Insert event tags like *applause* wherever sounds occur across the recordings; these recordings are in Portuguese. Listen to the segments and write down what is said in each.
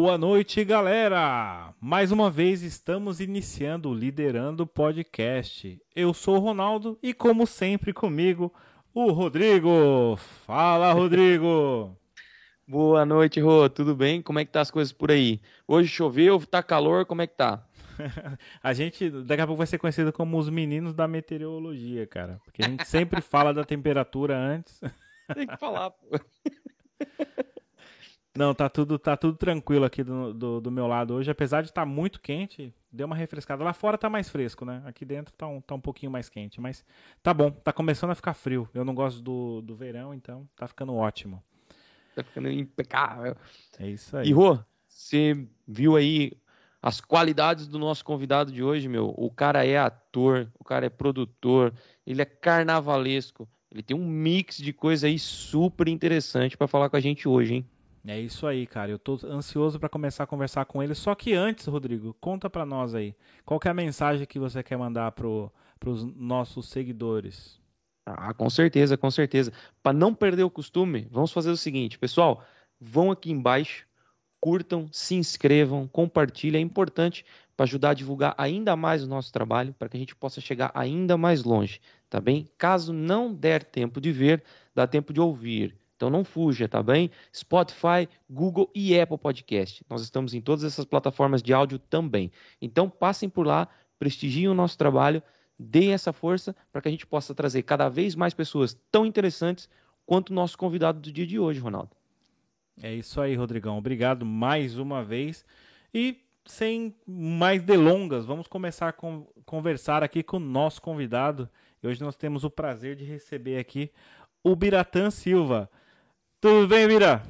Boa noite, galera! Mais uma vez estamos iniciando o Liderando Podcast. Eu sou o Ronaldo e, como sempre, comigo, o Rodrigo. Fala, Rodrigo! Boa noite, Rô. Tudo bem? Como é que tá as coisas por aí? Hoje choveu, tá calor, como é que tá? *laughs* a gente daqui a pouco vai ser conhecido como os meninos da meteorologia, cara. Porque a gente sempre fala da temperatura antes. Tem que falar, pô. *laughs* Não, tá tudo, tá tudo tranquilo aqui do, do, do meu lado hoje. Apesar de estar tá muito quente, deu uma refrescada. Lá fora tá mais fresco, né? Aqui dentro tá um, tá um pouquinho mais quente. Mas tá bom, tá começando a ficar frio. Eu não gosto do, do verão, então tá ficando ótimo. Tá ficando impecável. É isso aí. E Rô, você viu aí as qualidades do nosso convidado de hoje, meu? O cara é ator, o cara é produtor, ele é carnavalesco. Ele tem um mix de coisa aí super interessante para falar com a gente hoje, hein? É isso aí, cara. Eu tô ansioso para começar a conversar com ele. Só que antes, Rodrigo, conta para nós aí. Qual é a mensagem que você quer mandar pro, pros nossos seguidores? Ah, com certeza, com certeza. Para não perder o costume, vamos fazer o seguinte, pessoal. Vão aqui embaixo, curtam, se inscrevam, compartilhem. É importante para ajudar a divulgar ainda mais o nosso trabalho, para que a gente possa chegar ainda mais longe, tá bem? Caso não der tempo de ver, dá tempo de ouvir. Então não fuja, tá bem? Spotify, Google e Apple Podcast. Nós estamos em todas essas plataformas de áudio também. Então passem por lá, prestigiem o nosso trabalho, deem essa força para que a gente possa trazer cada vez mais pessoas tão interessantes quanto o nosso convidado do dia de hoje, Ronaldo. É isso aí, Rodrigão. Obrigado mais uma vez. E sem mais delongas, vamos começar a conversar aqui com o nosso convidado. E hoje nós temos o prazer de receber aqui o Biratã Silva. Tudo bem, Bira?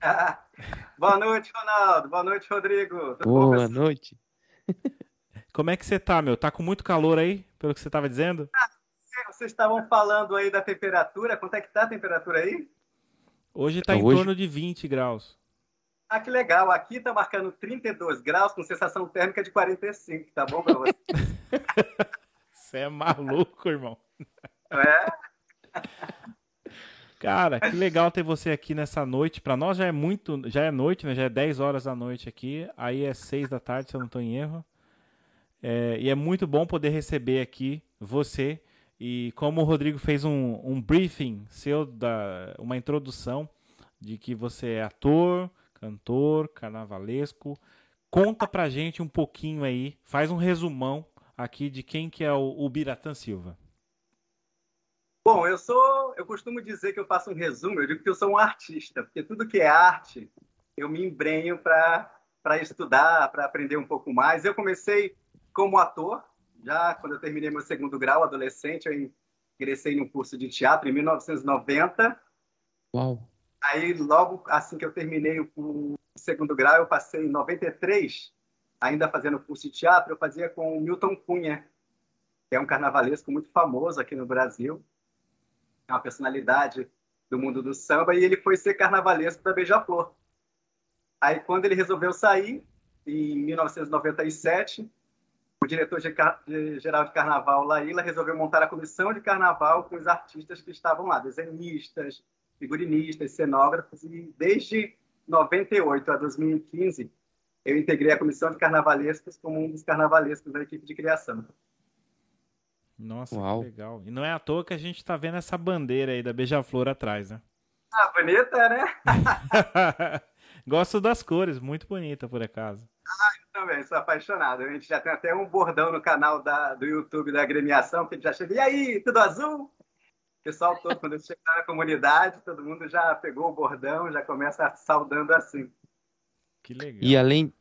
*laughs* Boa noite, Ronaldo. Boa noite, Rodrigo. Tudo Boa bom, noite. *laughs* Como é que você tá, meu? Tá com muito calor aí, pelo que você estava dizendo? Ah, vocês estavam falando aí da temperatura. Quanto é que tá a temperatura aí? Hoje está em Hoje... torno de 20 graus. Ah, que legal. Aqui está marcando 32 graus com sensação térmica de 45. Tá bom pra *laughs* você? Você é maluco, irmão. É? Cara, que legal ter você aqui nessa noite. Para nós já é muito, já é noite, né? Já é 10 horas da noite aqui. Aí é 6 da tarde, se eu não estou em erro. É, e é muito bom poder receber aqui você. E como o Rodrigo fez um, um briefing seu, da, uma introdução de que você é ator, cantor, carnavalesco. Conta pra gente um pouquinho aí, faz um resumão aqui de quem que é o, o Biratã Silva. Bom, eu sou, eu costumo dizer que eu faço um resumo, eu digo que eu sou um artista, porque tudo que é arte, eu me embrenho para estudar, para aprender um pouco mais. Eu comecei como ator, já quando eu terminei meu segundo grau, adolescente, eu ingressei no curso de teatro em 1990. Uau! Aí, logo assim que eu terminei o segundo grau, eu passei em 93, ainda fazendo curso de teatro, eu fazia com o Milton Cunha, que é um carnavalesco muito famoso aqui no Brasil é uma personalidade do mundo do samba, e ele foi ser carnavalesco da Beija-Flor. Aí, quando ele resolveu sair, em 1997, o diretor de, de, geral de carnaval, Laíla, resolveu montar a comissão de carnaval com os artistas que estavam lá, desenhistas, figurinistas, cenógrafos, e desde 98 a 2015, eu integrei a comissão de carnavalescos como um dos carnavalescos da equipe de criação. Nossa, Uau. que legal. E não é à toa que a gente tá vendo essa bandeira aí da Beija-Flor atrás, né? Ah, bonita, né? *laughs* Gosto das cores, muito bonita por acaso. Ah, eu também, sou apaixonado. A gente já tem até um bordão no canal da, do YouTube da agremiação, que a gente já chega, e aí, tudo azul? O pessoal todo, quando eles chegaram na comunidade, todo mundo já pegou o bordão, já começa saudando assim. Que legal. E além.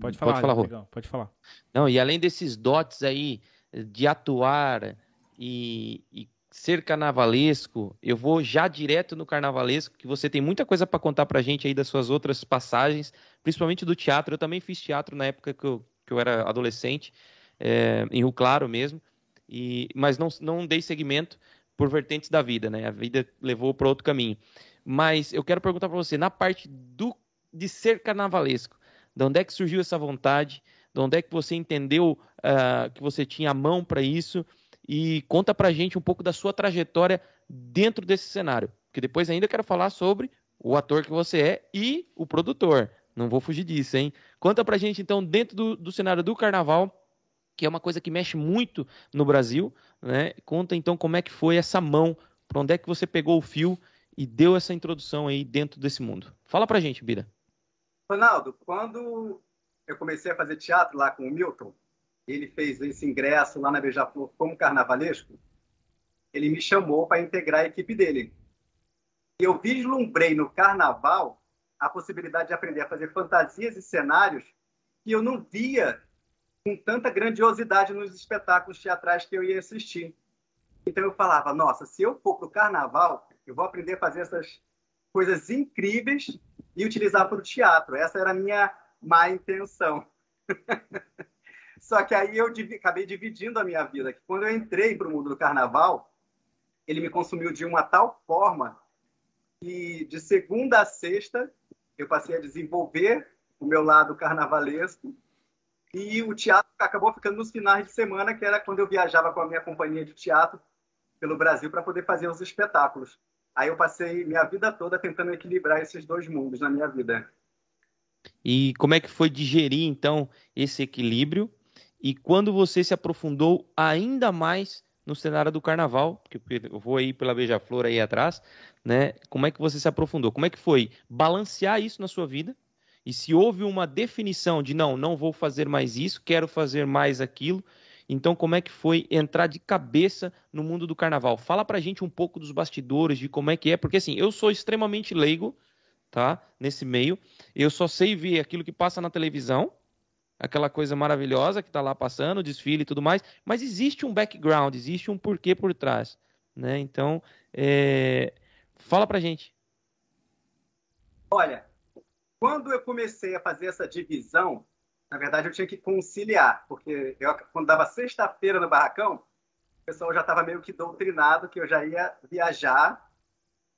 Pode falar, pode falar, legal, pode falar. Não, e além desses dotes aí de atuar e, e ser carnavalesco, eu vou já direto no carnavalesco, que você tem muita coisa para contar para gente aí das suas outras passagens, principalmente do teatro. Eu também fiz teatro na época que eu, que eu era adolescente, é, em Rio Claro mesmo, e, mas não, não dei seguimento por vertentes da vida, né? A vida levou para outro caminho. Mas eu quero perguntar para você, na parte do, de ser carnavalesco, de onde é que surgiu essa vontade? De onde é que você entendeu uh, que você tinha a mão para isso e conta para gente um pouco da sua trajetória dentro desse cenário, porque depois ainda quero falar sobre o ator que você é e o produtor, Não vou fugir disso, hein? Conta pra gente, então, dentro do, do cenário do carnaval, que é uma coisa que mexe muito no Brasil, né? Conta então como é que foi essa mão, para onde é que você pegou o fio e deu essa introdução aí dentro desse mundo. Fala pra gente, Bira. Ronaldo, quando eu comecei a fazer teatro lá com o Milton, ele fez esse ingresso lá na Beija-Flor como carnavalesco, ele me chamou para integrar a equipe dele. E eu vislumbrei no carnaval a possibilidade de aprender a fazer fantasias e cenários que eu não via com tanta grandiosidade nos espetáculos teatrais que eu ia assistir. Então eu falava, nossa, se eu for para o carnaval, eu vou aprender a fazer essas coisas incríveis e utilizar para o teatro. Essa era a minha má intenção. *laughs* Só que aí eu acabei dividindo a minha vida. Que quando eu entrei para o mundo do carnaval, ele me consumiu de uma tal forma que de segunda a sexta eu passei a desenvolver o meu lado carnavalesco e o teatro acabou ficando nos finais de semana, que era quando eu viajava com a minha companhia de teatro pelo Brasil para poder fazer os espetáculos. Aí eu passei minha vida toda tentando equilibrar esses dois mundos na minha vida. E como é que foi digerir então esse equilíbrio? E quando você se aprofundou ainda mais no cenário do carnaval, porque eu vou aí pela Beija-Flor aí atrás, né? Como é que você se aprofundou? Como é que foi balancear isso na sua vida? E se houve uma definição de não, não vou fazer mais isso, quero fazer mais aquilo, então, como é que foi entrar de cabeça no mundo do carnaval? Fala pra gente um pouco dos bastidores, de como é que é, porque assim, eu sou extremamente leigo, tá? Nesse meio. Eu só sei ver aquilo que passa na televisão, aquela coisa maravilhosa que tá lá passando, desfile e tudo mais, mas existe um background, existe um porquê por trás, né? Então, é... fala pra gente. Olha, quando eu comecei a fazer essa divisão na verdade, eu tinha que conciliar, porque eu, quando dava sexta-feira no barracão, o pessoal já estava meio que doutrinado que eu já ia viajar,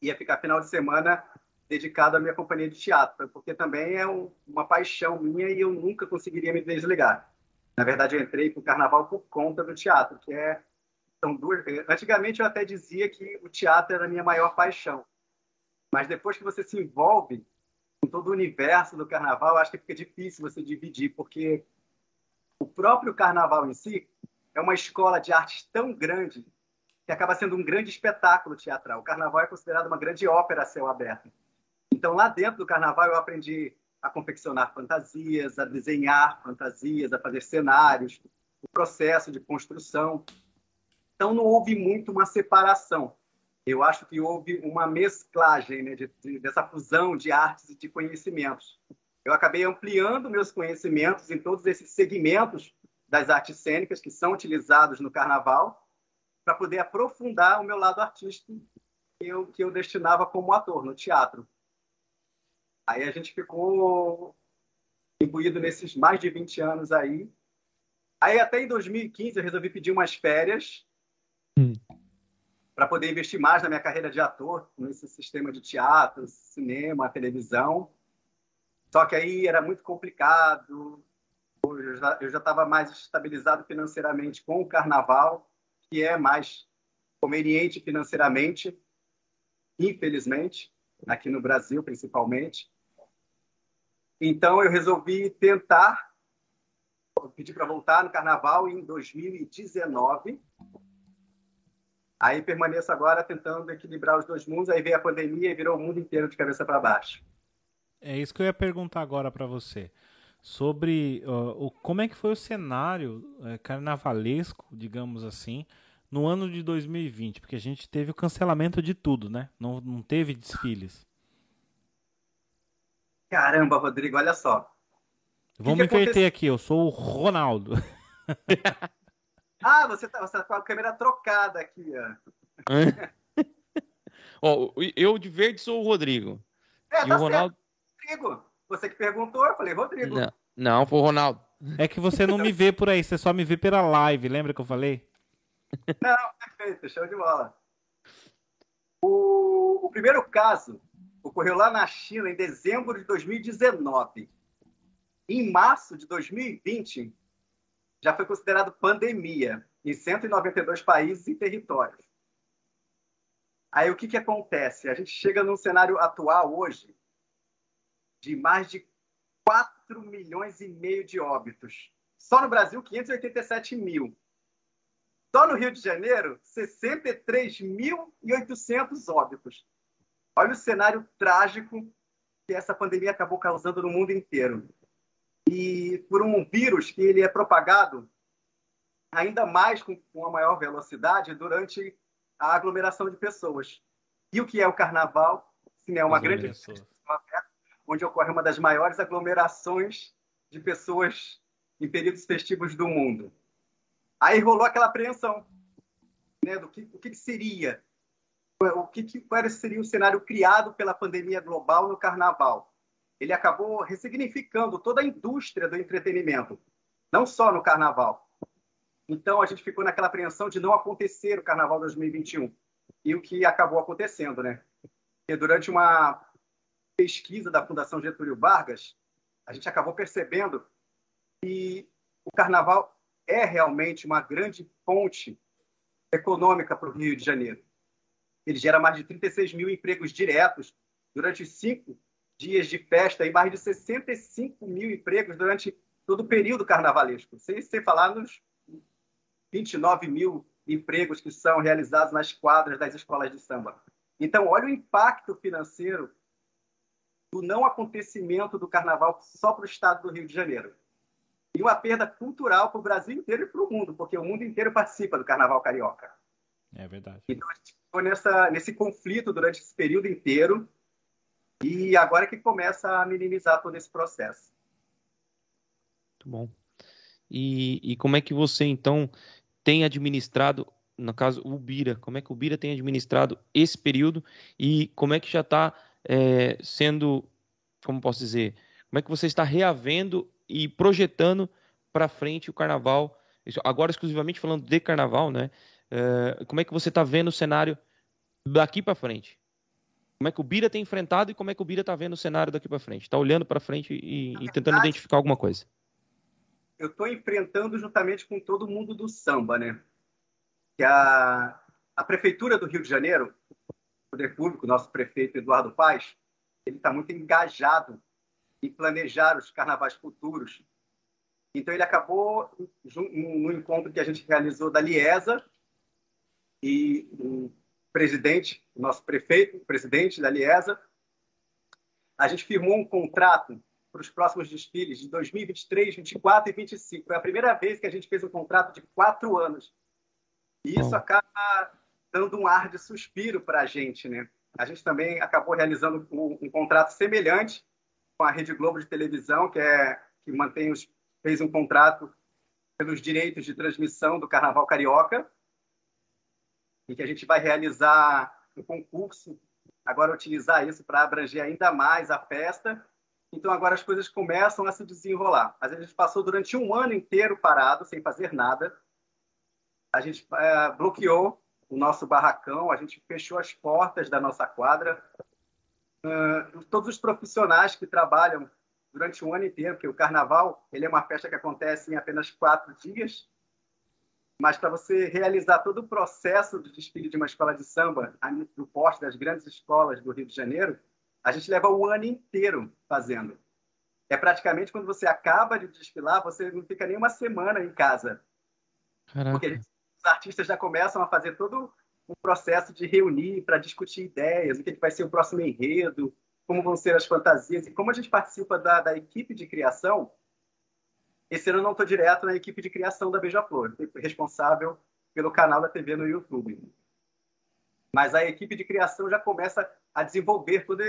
ia ficar final de semana dedicado à minha companhia de teatro, porque também é um, uma paixão minha e eu nunca conseguiria me desligar. Na verdade, eu entrei para o carnaval por conta do teatro, que é são duas. Antigamente eu até dizia que o teatro era a minha maior paixão, mas depois que você se envolve com todo o universo do carnaval, acho que fica difícil você dividir, porque o próprio carnaval em si é uma escola de artes tão grande que acaba sendo um grande espetáculo teatral. O carnaval é considerado uma grande ópera a céu aberto. Então, lá dentro do carnaval, eu aprendi a confeccionar fantasias, a desenhar fantasias, a fazer cenários, o processo de construção. Então, não houve muito uma separação eu acho que houve uma mesclagem né, de, de, dessa fusão de artes e de conhecimentos. Eu acabei ampliando meus conhecimentos em todos esses segmentos das artes cênicas que são utilizados no carnaval para poder aprofundar o meu lado artístico que eu, que eu destinava como ator no teatro. Aí a gente ficou imbuído nesses mais de 20 anos aí. Aí até em 2015 eu resolvi pedir umas férias hum para poder investir mais na minha carreira de ator, nesse sistema de teatro, cinema, televisão. Só que aí era muito complicado. Eu já estava mais estabilizado financeiramente com o carnaval, que é mais conveniente financeiramente, infelizmente, aqui no Brasil principalmente. Então eu resolvi tentar pedir para voltar no carnaval em 2019 Aí permaneço agora tentando equilibrar os dois mundos, aí veio a pandemia e virou o mundo inteiro de cabeça para baixo. É isso que eu ia perguntar agora para você. Sobre uh, o, como é que foi o cenário uh, carnavalesco, digamos assim, no ano de 2020, porque a gente teve o cancelamento de tudo, né? Não, não teve desfiles. Caramba, Rodrigo, olha só. Vamos me inverter aqui, eu sou o Ronaldo. *laughs* Ah, você tá, você tá com a câmera trocada aqui, ó. *laughs* ó eu de verde sou o Rodrigo. É, e tá o Ronaldo. Certo. Rodrigo. Você que perguntou, eu falei, Rodrigo. Não, não, foi o Ronaldo. É que você não me vê por aí, você só me vê pela live, lembra que eu falei? Não, perfeito, show de bola. O, o primeiro caso ocorreu lá na China em dezembro de 2019. Em março de 2020, já foi considerado pandemia em 192 países e territórios. Aí o que, que acontece? A gente chega num cenário atual hoje de mais de 4 milhões e meio de óbitos. Só no Brasil, 587 mil. Só no Rio de Janeiro, 63.800 óbitos. Olha o cenário trágico que essa pandemia acabou causando no mundo inteiro. E por um vírus que ele é propagado ainda mais com uma maior velocidade durante a aglomeração de pessoas. E o que é o carnaval? Se é uma grande onde ocorre uma das maiores aglomerações de pessoas em períodos festivos do mundo. Aí rolou aquela apreensão né, do que, o que, seria, o que, que seria o cenário criado pela pandemia global no carnaval. Ele acabou ressignificando toda a indústria do entretenimento, não só no carnaval. Então a gente ficou naquela apreensão de não acontecer o carnaval 2021. E o que acabou acontecendo, né? Porque durante uma pesquisa da Fundação Getúlio Vargas, a gente acabou percebendo que o carnaval é realmente uma grande fonte econômica para o Rio de Janeiro. Ele gera mais de 36 mil empregos diretos durante cinco dias de festa e mais de 65 mil empregos durante todo o período carnavalesco, sem, sem falar nos 29 mil empregos que são realizados nas quadras das escolas de samba. Então, olha o impacto financeiro do não acontecimento do carnaval só para o estado do Rio de Janeiro. E uma perda cultural para o Brasil inteiro e para o mundo, porque o mundo inteiro participa do carnaval carioca. É verdade. Então a gente ficou nessa, nesse conflito durante esse período inteiro e agora é que começa a minimizar todo esse processo. Muito bom. E, e como é que você, então, tem administrado, no caso, o Bira, como é que o Bira tem administrado esse período e como é que já está é, sendo, como posso dizer, como é que você está reavendo e projetando para frente o carnaval, agora exclusivamente falando de carnaval, né? É, como é que você está vendo o cenário daqui para frente? Como é que o Bira tem enfrentado e como é que o Bira está vendo o cenário daqui para frente? Está olhando para frente e, e tentando identificar alguma coisa? Eu estou enfrentando juntamente com todo mundo do samba, né? Que a, a prefeitura do Rio de Janeiro, o poder público, nosso prefeito Eduardo Paes, ele está muito engajado em planejar os carnavais futuros. Então, ele acabou no encontro que a gente realizou da Liesa, e o presidente, o nosso prefeito, o presidente da Liesa, a gente firmou um contrato para os próximos desfiles de 2023, 2024 e 2025. Foi a primeira vez que a gente fez um contrato de quatro anos. E isso acaba dando um ar de suspiro para a gente, né? A gente também acabou realizando um, um contrato semelhante com a Rede Globo de televisão, que é que mantém os fez um contrato pelos direitos de transmissão do Carnaval Carioca, em que a gente vai realizar um concurso, agora utilizar isso para abranger ainda mais a festa. Então agora as coisas começam a se desenrolar. Mas a gente passou durante um ano inteiro parado, sem fazer nada. A gente é, bloqueou o nosso barracão, a gente fechou as portas da nossa quadra, uh, todos os profissionais que trabalham durante um ano inteiro, porque o carnaval ele é uma festa que acontece em apenas quatro dias, mas para você realizar todo o processo de desfile de uma escola de samba no poste das grandes escolas do Rio de Janeiro, a gente leva o ano inteiro fazendo. É praticamente quando você acaba de desfilar, você não fica nem uma semana em casa. Caraca. Porque gente, os artistas já começam a fazer todo um processo de reunir para discutir ideias, o que vai ser o próximo enredo, como vão ser as fantasias. E como a gente participa da, da equipe de criação, esse ano eu não estou direto na equipe de criação da Beija-Flor, responsável pelo canal da TV no YouTube. Mas a equipe de criação já começa a desenvolver todo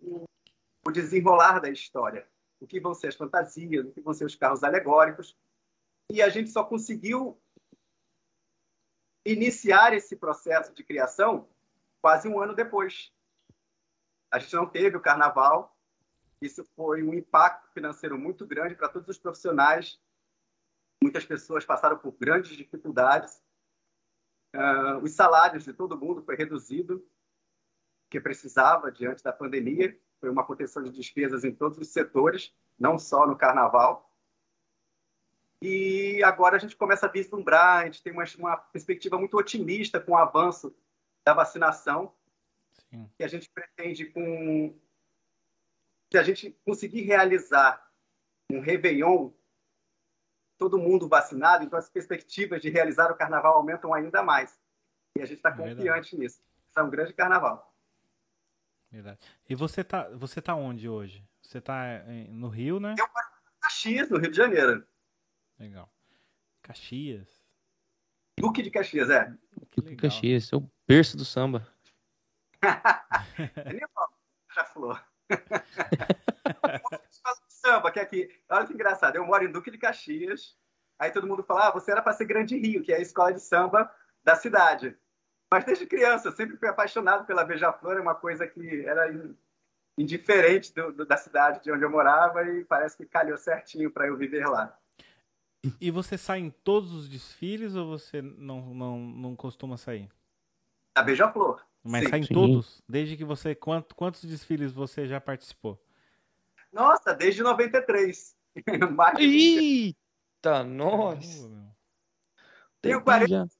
o, desenrolar da história. O que vão ser as fantasias, o que vão ser os carros alegóricos. E a gente só conseguiu iniciar esse processo de criação quase um ano depois. A gente não teve o carnaval, isso foi um impacto financeiro muito grande para todos os profissionais. Muitas pessoas passaram por grandes dificuldades. Uh, os salários de todo mundo foi reduzido, que precisava diante da pandemia. Foi uma contenção de despesas em todos os setores, não só no carnaval. E agora a gente começa a vislumbrar, a gente tem uma, uma perspectiva muito otimista com o avanço da vacinação, Sim. que a gente pretende, com que a gente conseguir realizar um Réveillon, todo mundo vacinado, então as perspectivas de realizar o carnaval aumentam ainda mais. E a gente está é confiante nisso. Isso é um grande carnaval. Verdade. E você tá, você tá onde hoje? Você tá no Rio, né? Eu moro em Caxias, no Rio de Janeiro. Legal. Caxias. Duque de Caxias, é. Duque de Caxias, é o berço do samba. *laughs* é já falou. Samba, que é aqui. Olha que engraçado. Eu moro em Duque de Caxias. Aí todo mundo fala: ah, você era para ser Grande Rio, que é a escola de samba da cidade. Mas desde criança, eu sempre fui apaixonado pela Beija-Flor, é uma coisa que era indiferente do, do, da cidade de onde eu morava e parece que calhou certinho para eu viver lá. E você sai em todos os desfiles ou você não, não, não costuma sair? A Beija-Flor. Mas Sim. sai em Sim. todos? Desde que você. Quanto, quantos desfiles você já participou? Nossa, desde 93. *laughs* Eita, nossa! Tenho 40 anos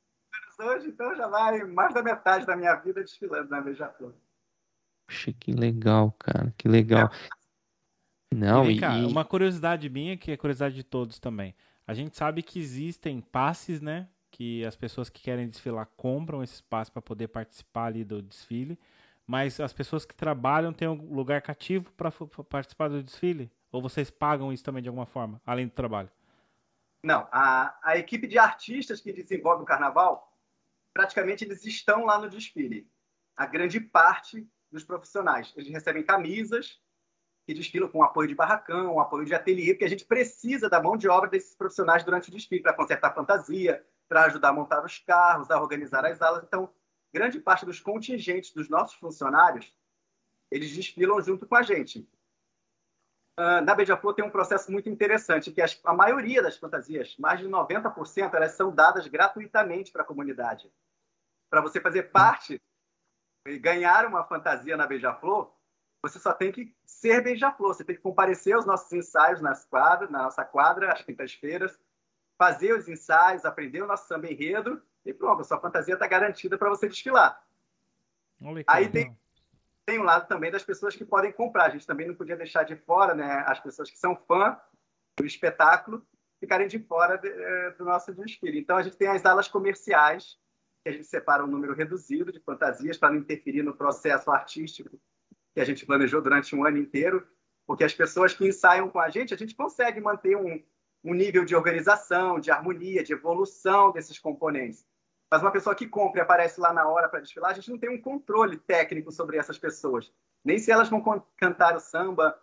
hoje, então já vai mais da metade da minha vida desfilando na Beija-Flor. Poxa, que legal, cara, que legal. É. Não, e, cá, uma curiosidade minha, que é curiosidade de todos também. A gente sabe que existem passes, né? Que as pessoas que querem desfilar compram esses passes para poder participar ali do desfile. Mas as pessoas que trabalham têm um lugar cativo para participar do desfile? Ou vocês pagam isso também de alguma forma, além do trabalho? Não, a, a equipe de artistas que desenvolve o carnaval, praticamente eles estão lá no desfile. A grande parte dos profissionais. Eles recebem camisas que desfilam com apoio de barracão, apoio de ateliê, porque a gente precisa da mão de obra desses profissionais durante o desfile para consertar fantasia, para ajudar a montar os carros, a organizar as alas. Então, grande parte dos contingentes dos nossos funcionários, eles desfilam junto com a gente. Uh, na Beija-Flor tem um processo muito interessante, que a maioria das fantasias, mais de 90%, elas são dadas gratuitamente para a comunidade. Para você fazer parte e ganhar uma fantasia na Beija-Flor, você só tem que ser beija-flor. Você tem que comparecer aos nossos ensaios nas quadras, na nossa quadra, às quintas-feiras, fazer os ensaios, aprender o nosso samba enredo e pronto, sua fantasia está garantida para você desfilar. Olha, Aí tem, tem um lado também das pessoas que podem comprar. A gente também não podia deixar de fora né, as pessoas que são fã do espetáculo ficarem de fora de, eh, do nosso desfile. Então, a gente tem as alas comerciais, que a gente separa um número reduzido de fantasias para não interferir no processo artístico que a gente planejou durante um ano inteiro, porque as pessoas que ensaiam com a gente, a gente consegue manter um, um nível de organização, de harmonia, de evolução desses componentes. Mas uma pessoa que compra e aparece lá na hora para desfilar, a gente não tem um controle técnico sobre essas pessoas. Nem se elas vão cantar o samba,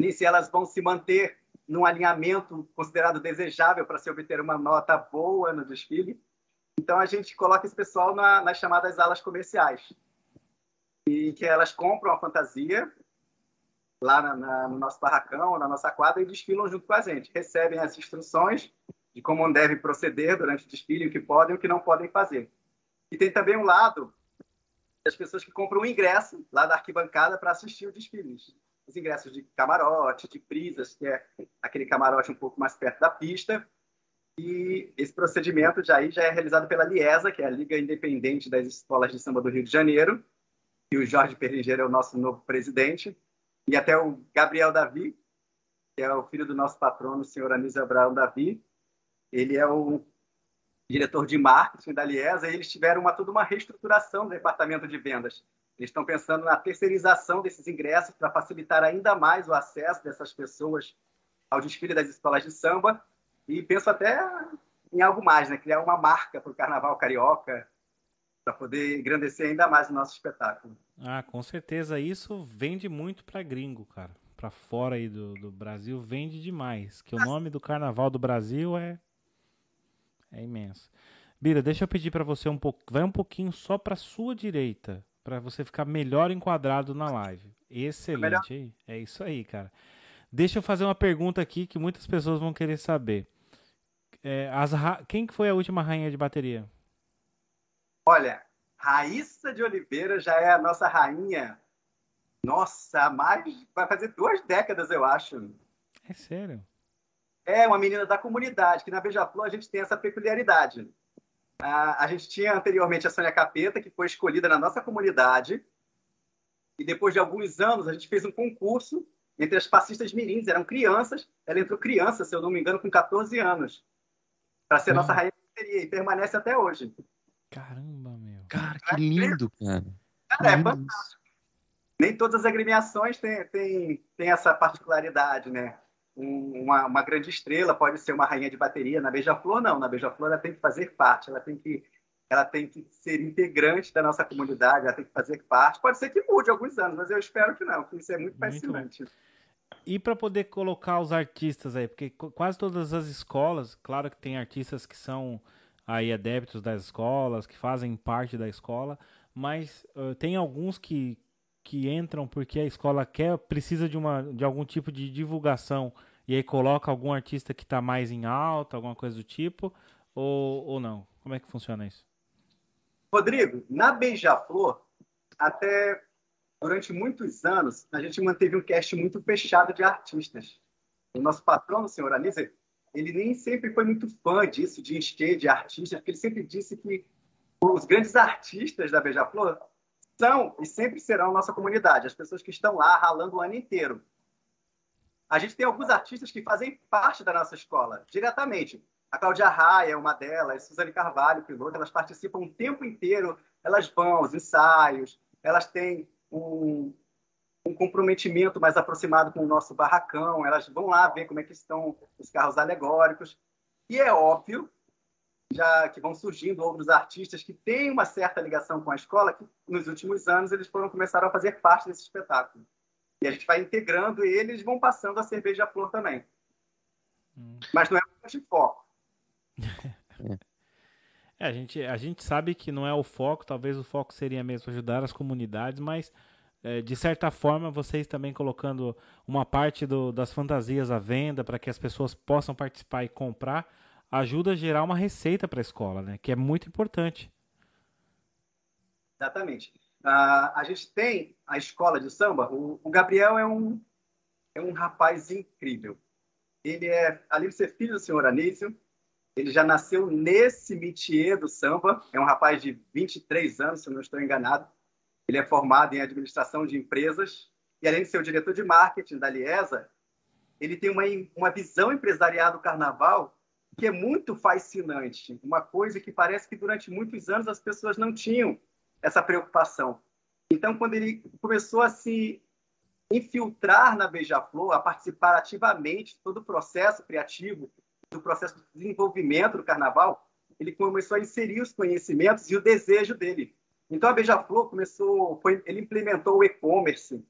nem se elas vão se manter num alinhamento considerado desejável para se obter uma nota boa no desfile. Então a gente coloca esse pessoal na, nas chamadas alas comerciais e que elas compram a fantasia lá na, na, no nosso barracão, na nossa quadra, e desfilam junto com a gente. Recebem as instruções de como devem proceder durante o desfile, o que podem e o que não podem fazer. E tem também um lado das pessoas que compram um ingresso lá da arquibancada para assistir o desfile. Os ingressos de camarote, de prisas, que é aquele camarote um pouco mais perto da pista. E esse procedimento já, já é realizado pela Liesa, que é a Liga Independente das Escolas de Samba do Rio de Janeiro, e o Jorge Perlinger é o nosso novo presidente, e até o Gabriel Davi, que é o filho do nosso patrono, o senhor Anísio Abraão Davi, ele é o diretor de marketing da Liesa, e eles tiveram uma, toda uma reestruturação do departamento de vendas. Eles estão pensando na terceirização desses ingressos para facilitar ainda mais o acesso dessas pessoas ao desfile das escolas de samba, e penso até em algo mais, né? criar uma marca para o carnaval carioca, para poder engrandecer ainda mais o nosso espetáculo. Ah, com certeza isso vende muito para gringo, cara. Para fora aí do, do Brasil vende demais. Que o nome do Carnaval do Brasil é é imenso. Bira, deixa eu pedir para você um pouco, vai um pouquinho só para sua direita, para você ficar melhor enquadrado na live. Excelente, aí. É isso aí, cara. Deixa eu fazer uma pergunta aqui que muitas pessoas vão querer saber. É, as Quem que foi a última rainha de bateria? Olha, Raíssa de Oliveira já é a nossa rainha. Nossa, mais vai fazer duas décadas, eu acho. É sério? É uma menina da comunidade, que na Beija-Flor a gente tem essa peculiaridade. A, a gente tinha anteriormente a Sônia Capeta, que foi escolhida na nossa comunidade. E depois de alguns anos, a gente fez um concurso entre as passistas mirins, eram crianças, ela entrou criança, se eu não me engano, com 14 anos, para ser nossa rainha e permanece até hoje. Caramba, meu. Cara, que lindo, cara. Cara, é fantástico. Nem todas as agremiações têm, têm, têm essa particularidade, né? Um, uma, uma grande estrela pode ser uma rainha de bateria. Na Beija-Flor, não. Na Beija-Flor, ela tem que fazer parte, ela tem que ela tem que ser integrante da nossa comunidade, ela tem que fazer parte. Pode ser que mude alguns anos, mas eu espero que não, porque isso é muito, muito fascinante. Bom. E para poder colocar os artistas aí, porque quase todas as escolas, claro que tem artistas que são aí adeptos das escolas, que fazem parte da escola, mas uh, tem alguns que, que entram porque a escola quer precisa de, uma, de algum tipo de divulgação e aí coloca algum artista que está mais em alta, alguma coisa do tipo, ou, ou não? Como é que funciona isso? Rodrigo, na Beija-Flor, até durante muitos anos, a gente manteve um cast muito fechado de artistas. O nosso patrão, o senhor Anísio, ele nem sempre foi muito fã disso, de encher de artistas, porque ele sempre disse que os grandes artistas da Beija-Flor são e sempre serão nossa comunidade, as pessoas que estão lá ralando o ano inteiro. A gente tem alguns artistas que fazem parte da nossa escola, diretamente. A Cláudia Raia é uma delas, Suzane Carvalho, piloto, elas participam o tempo inteiro, elas vão aos ensaios, elas têm um, um comprometimento mais aproximado com o nosso barracão, elas vão lá ver como é que estão os carros alegóricos. E é óbvio já que vão surgindo outros artistas que têm uma certa ligação com a escola, que nos últimos anos eles foram começaram a fazer parte desse espetáculo. E a gente vai integrando e eles vão passando a cerveja flor também. Hum. Mas não é um de foco. *laughs* é, a, gente, a gente sabe que não é o foco, talvez o foco seria mesmo ajudar as comunidades, mas é, de certa forma, vocês também colocando uma parte do, das fantasias à venda para que as pessoas possam participar e comprar, ajuda a gerar uma receita para a escola, né? Que é muito importante. Exatamente. Uh, a gente tem a escola de samba. O, o, Gabriel é um, é um rapaz incrível. Ele é, além de ser filho do senhor Anísio, ele já nasceu nesse métier do samba. É um rapaz de 23 anos, se não estou enganado. Ele é formado em administração de empresas e, além de ser o diretor de marketing da Liesa, ele tem uma, uma visão empresarial do carnaval que é muito fascinante. Uma coisa que parece que durante muitos anos as pessoas não tinham essa preocupação. Então, quando ele começou a se infiltrar na Beija-Flor, a participar ativamente de todo o processo criativo, do processo de desenvolvimento do carnaval, ele começou a inserir os conhecimentos e o desejo dele. Então a Beija-Flor começou, foi, ele implementou o e-commerce,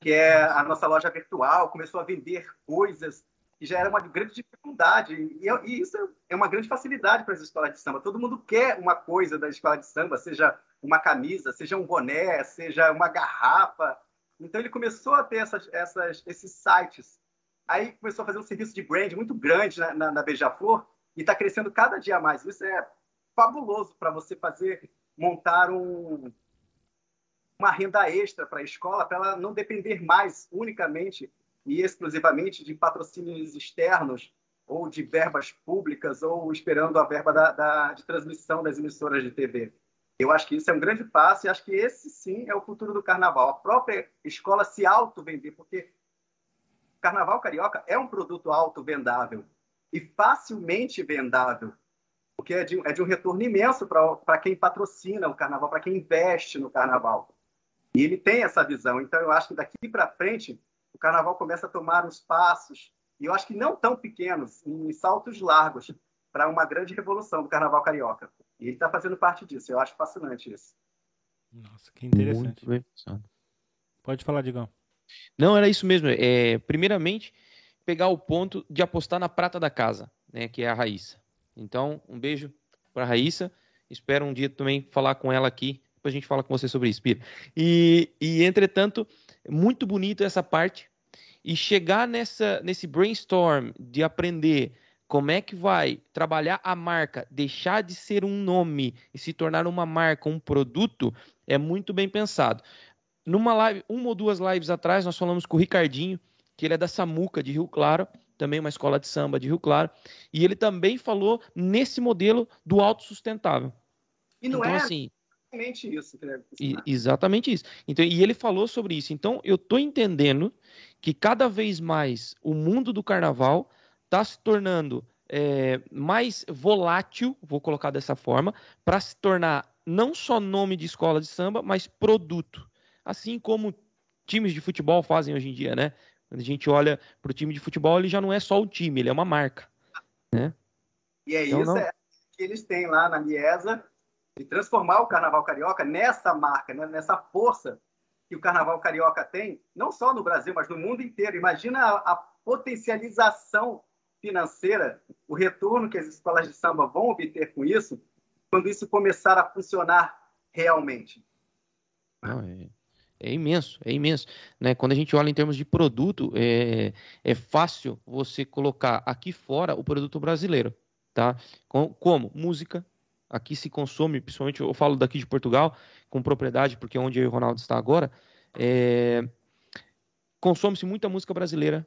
que é a nossa loja virtual, começou a vender coisas que já era uma grande dificuldade. E, e isso é uma grande facilidade para as escolas de samba. Todo mundo quer uma coisa da escola de samba, seja uma camisa, seja um boné, seja uma garrafa. Então ele começou a ter essas, essas, esses sites. Aí começou a fazer um serviço de brand muito grande na, na, na Beija-Flor e está crescendo cada dia mais. Isso é fabuloso para você fazer montar um, uma renda extra para a escola, para ela não depender mais unicamente e exclusivamente de patrocínios externos ou de verbas públicas ou esperando a verba da, da, de transmissão das emissoras de TV. Eu acho que isso é um grande passo e acho que esse sim é o futuro do carnaval. A própria escola se auto-vender, porque o carnaval carioca é um produto auto-vendável e facilmente vendável porque é de, é de um retorno imenso para quem patrocina o carnaval, para quem investe no carnaval. E ele tem essa visão. Então, eu acho que daqui para frente, o carnaval começa a tomar uns passos, e eu acho que não tão pequenos, em saltos largos, para uma grande revolução do carnaval carioca. E ele está fazendo parte disso. Eu acho fascinante isso. Nossa, que interessante. Pode falar, Digão. Não, era isso mesmo. É, primeiramente, pegar o ponto de apostar na prata da casa, né, que é a Raíssa. Então, um beijo para a Raíssa. Espero um dia também falar com ela aqui. Depois a gente fala com você sobre isso, Pira. E, e, entretanto, muito bonito essa parte. E chegar nessa, nesse brainstorm de aprender como é que vai trabalhar a marca, deixar de ser um nome e se tornar uma marca, um produto, é muito bem pensado. Numa live, uma ou duas lives atrás, nós falamos com o Ricardinho, que ele é da Samuca, de Rio Claro, também uma escola de samba de Rio Claro, e ele também falou nesse modelo do autossustentável. E não então, é assim, exatamente isso, e, Exatamente isso. Então, e ele falou sobre isso. Então, eu estou entendendo que cada vez mais o mundo do carnaval está se tornando é, mais volátil, vou colocar dessa forma, para se tornar não só nome de escola de samba, mas produto. Assim como times de futebol fazem hoje em dia, né? Quando a gente olha para o time de futebol, ele já não é só o time, ele é uma marca. Né? E é então, isso é, que eles têm lá na Miesa, de transformar o Carnaval Carioca nessa marca, né? nessa força que o Carnaval Carioca tem, não só no Brasil, mas no mundo inteiro. Imagina a, a potencialização financeira, o retorno que as escolas de samba vão obter com isso, quando isso começar a funcionar realmente. Não, é, é, imenso, é imenso. Né? Quando a gente olha em termos de produto, é, é fácil você colocar aqui fora o produto brasileiro. Tá? Como? Música. Aqui se consome, principalmente eu falo daqui de Portugal, com propriedade, porque é onde o Ronaldo está agora. É, consome-se muita música brasileira,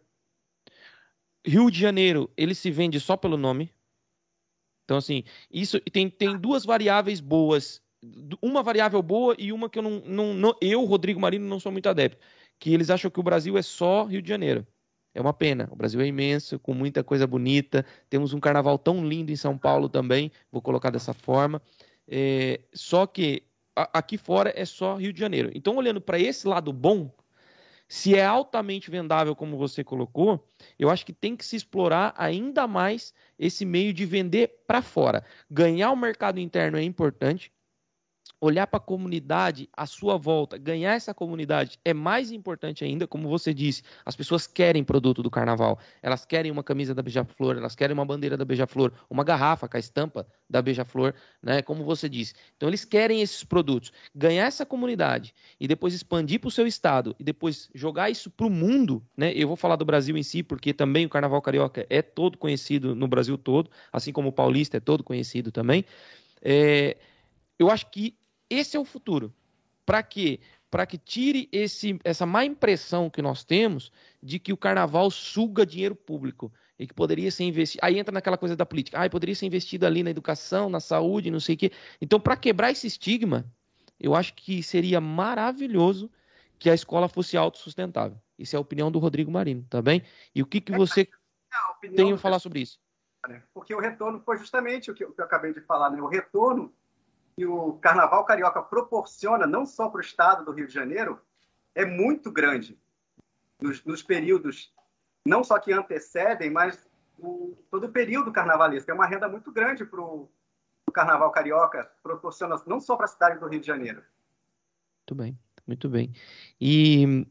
Rio de Janeiro, ele se vende só pelo nome. Então, assim, isso tem, tem duas variáveis boas. Uma variável boa e uma que eu não, não, não, Eu, Rodrigo Marino, não sou muito adepto. Que eles acham que o Brasil é só Rio de Janeiro. É uma pena. O Brasil é imenso, com muita coisa bonita. Temos um carnaval tão lindo em São Paulo também, vou colocar dessa forma. É, só que a, aqui fora é só Rio de Janeiro. Então, olhando para esse lado bom, se é altamente vendável, como você colocou, eu acho que tem que se explorar ainda mais esse meio de vender para fora. Ganhar o mercado interno é importante, olhar para a comunidade à sua volta, ganhar essa comunidade é mais importante ainda, como você disse, as pessoas querem produto do carnaval, elas querem uma camisa da Beija-Flor, elas querem uma bandeira da Beija-Flor, uma garrafa com a estampa da Beija-Flor, né, como você disse. Então eles querem esses produtos, ganhar essa comunidade e depois expandir para o seu estado e depois jogar isso para o mundo, né? Eu vou falar do Brasil em si, porque também o carnaval carioca é todo conhecido no Brasil todo, assim como o paulista é todo conhecido também. É, eu acho que esse é o futuro. Para quê? Para que tire esse, essa má impressão que nós temos de que o carnaval suga dinheiro público e que poderia ser investido. Aí entra naquela coisa da política. Ah, poderia ser investido ali na educação, na saúde, não sei o quê. Então, para quebrar esse estigma, eu acho que seria maravilhoso que a escola fosse autossustentável. Isso é a opinião do Rodrigo Marino, tá bem? E o que, que você é tem a falar sobre isso? Porque o retorno foi justamente o que eu acabei de falar, né? O retorno que o Carnaval Carioca proporciona, não só para o estado do Rio de Janeiro, é muito grande nos, nos períodos, não só que antecedem, mas o, todo o período carnavalesco. É uma renda muito grande para o Carnaval Carioca, proporciona não só para a cidade do Rio de Janeiro. Muito bem, muito bem. E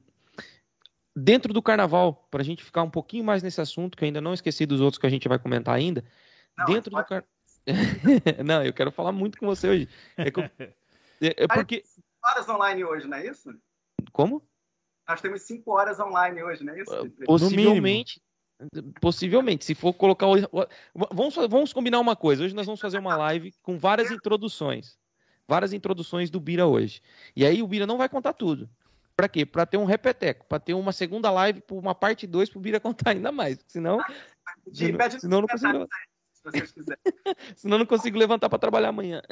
dentro do Carnaval, para a gente ficar um pouquinho mais nesse assunto, que eu ainda não esqueci dos outros que a gente vai comentar ainda, não, dentro do Carnaval *laughs* não, eu quero falar muito com você hoje. É, que, *laughs* é, é porque. horas online hoje, não é isso? Como? Nós temos cinco horas online hoje, não é isso? Possivelmente. Possivelmente, se for colocar. Vamos, vamos combinar uma coisa. Hoje nós vamos fazer uma live com várias introduções. Várias introduções do Bira hoje. E aí o Bira não vai contar tudo. Para quê? Para ter um repeteco, para ter uma segunda live, uma parte 2 para o Bira *laughs* contar ainda mais. Senão. senão, senão não consigo vocês quiserem. *laughs* Senão não consigo levantar para trabalhar amanhã.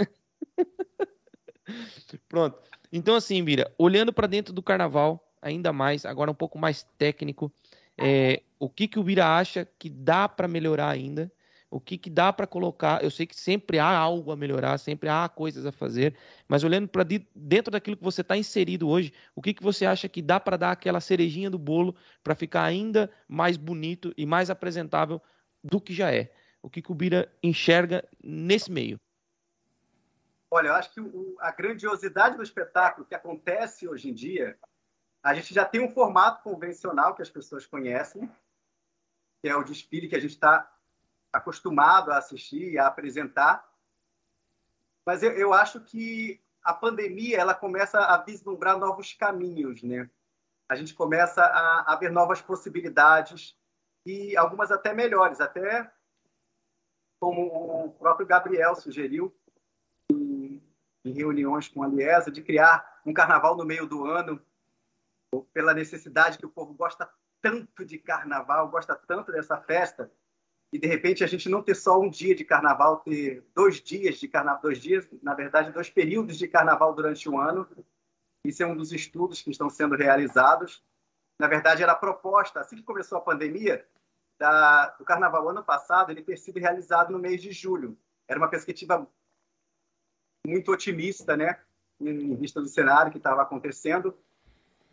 *laughs* Pronto. Então, assim, Bira, olhando para dentro do carnaval, ainda mais, agora um pouco mais técnico, é, o que, que o Bira acha que dá para melhorar ainda? O que, que dá para colocar? Eu sei que sempre há algo a melhorar, sempre há coisas a fazer, mas olhando para dentro daquilo que você está inserido hoje, o que, que você acha que dá para dar aquela cerejinha do bolo para ficar ainda mais bonito e mais apresentável do que já é? O que, que o Bira enxerga nesse meio? Olha, eu acho que a grandiosidade do espetáculo que acontece hoje em dia, a gente já tem um formato convencional que as pessoas conhecem, que é o desfile que a gente está acostumado a assistir e a apresentar. Mas eu, eu acho que a pandemia ela começa a vislumbrar novos caminhos, né? A gente começa a, a ver novas possibilidades e algumas até melhores, até como o próprio Gabriel sugeriu em, reuniões com a Liesa, de criar um carnaval no meio do ano, pela necessidade que o povo gosta tanto de carnaval, gosta tanto dessa festa, e de repente a gente não ter só um dia de carnaval, ter dois dias de carnaval, dois dias, na verdade, dois períodos de carnaval durante o ano. Isso é um dos estudos que estão sendo realizados. Na verdade, era proposta, assim que começou a pandemia, da, do carnaval ano passado, ele ter sido realizado no mês de julho. Era uma perspectiva muito otimista, né? Em vista do cenário que estava acontecendo,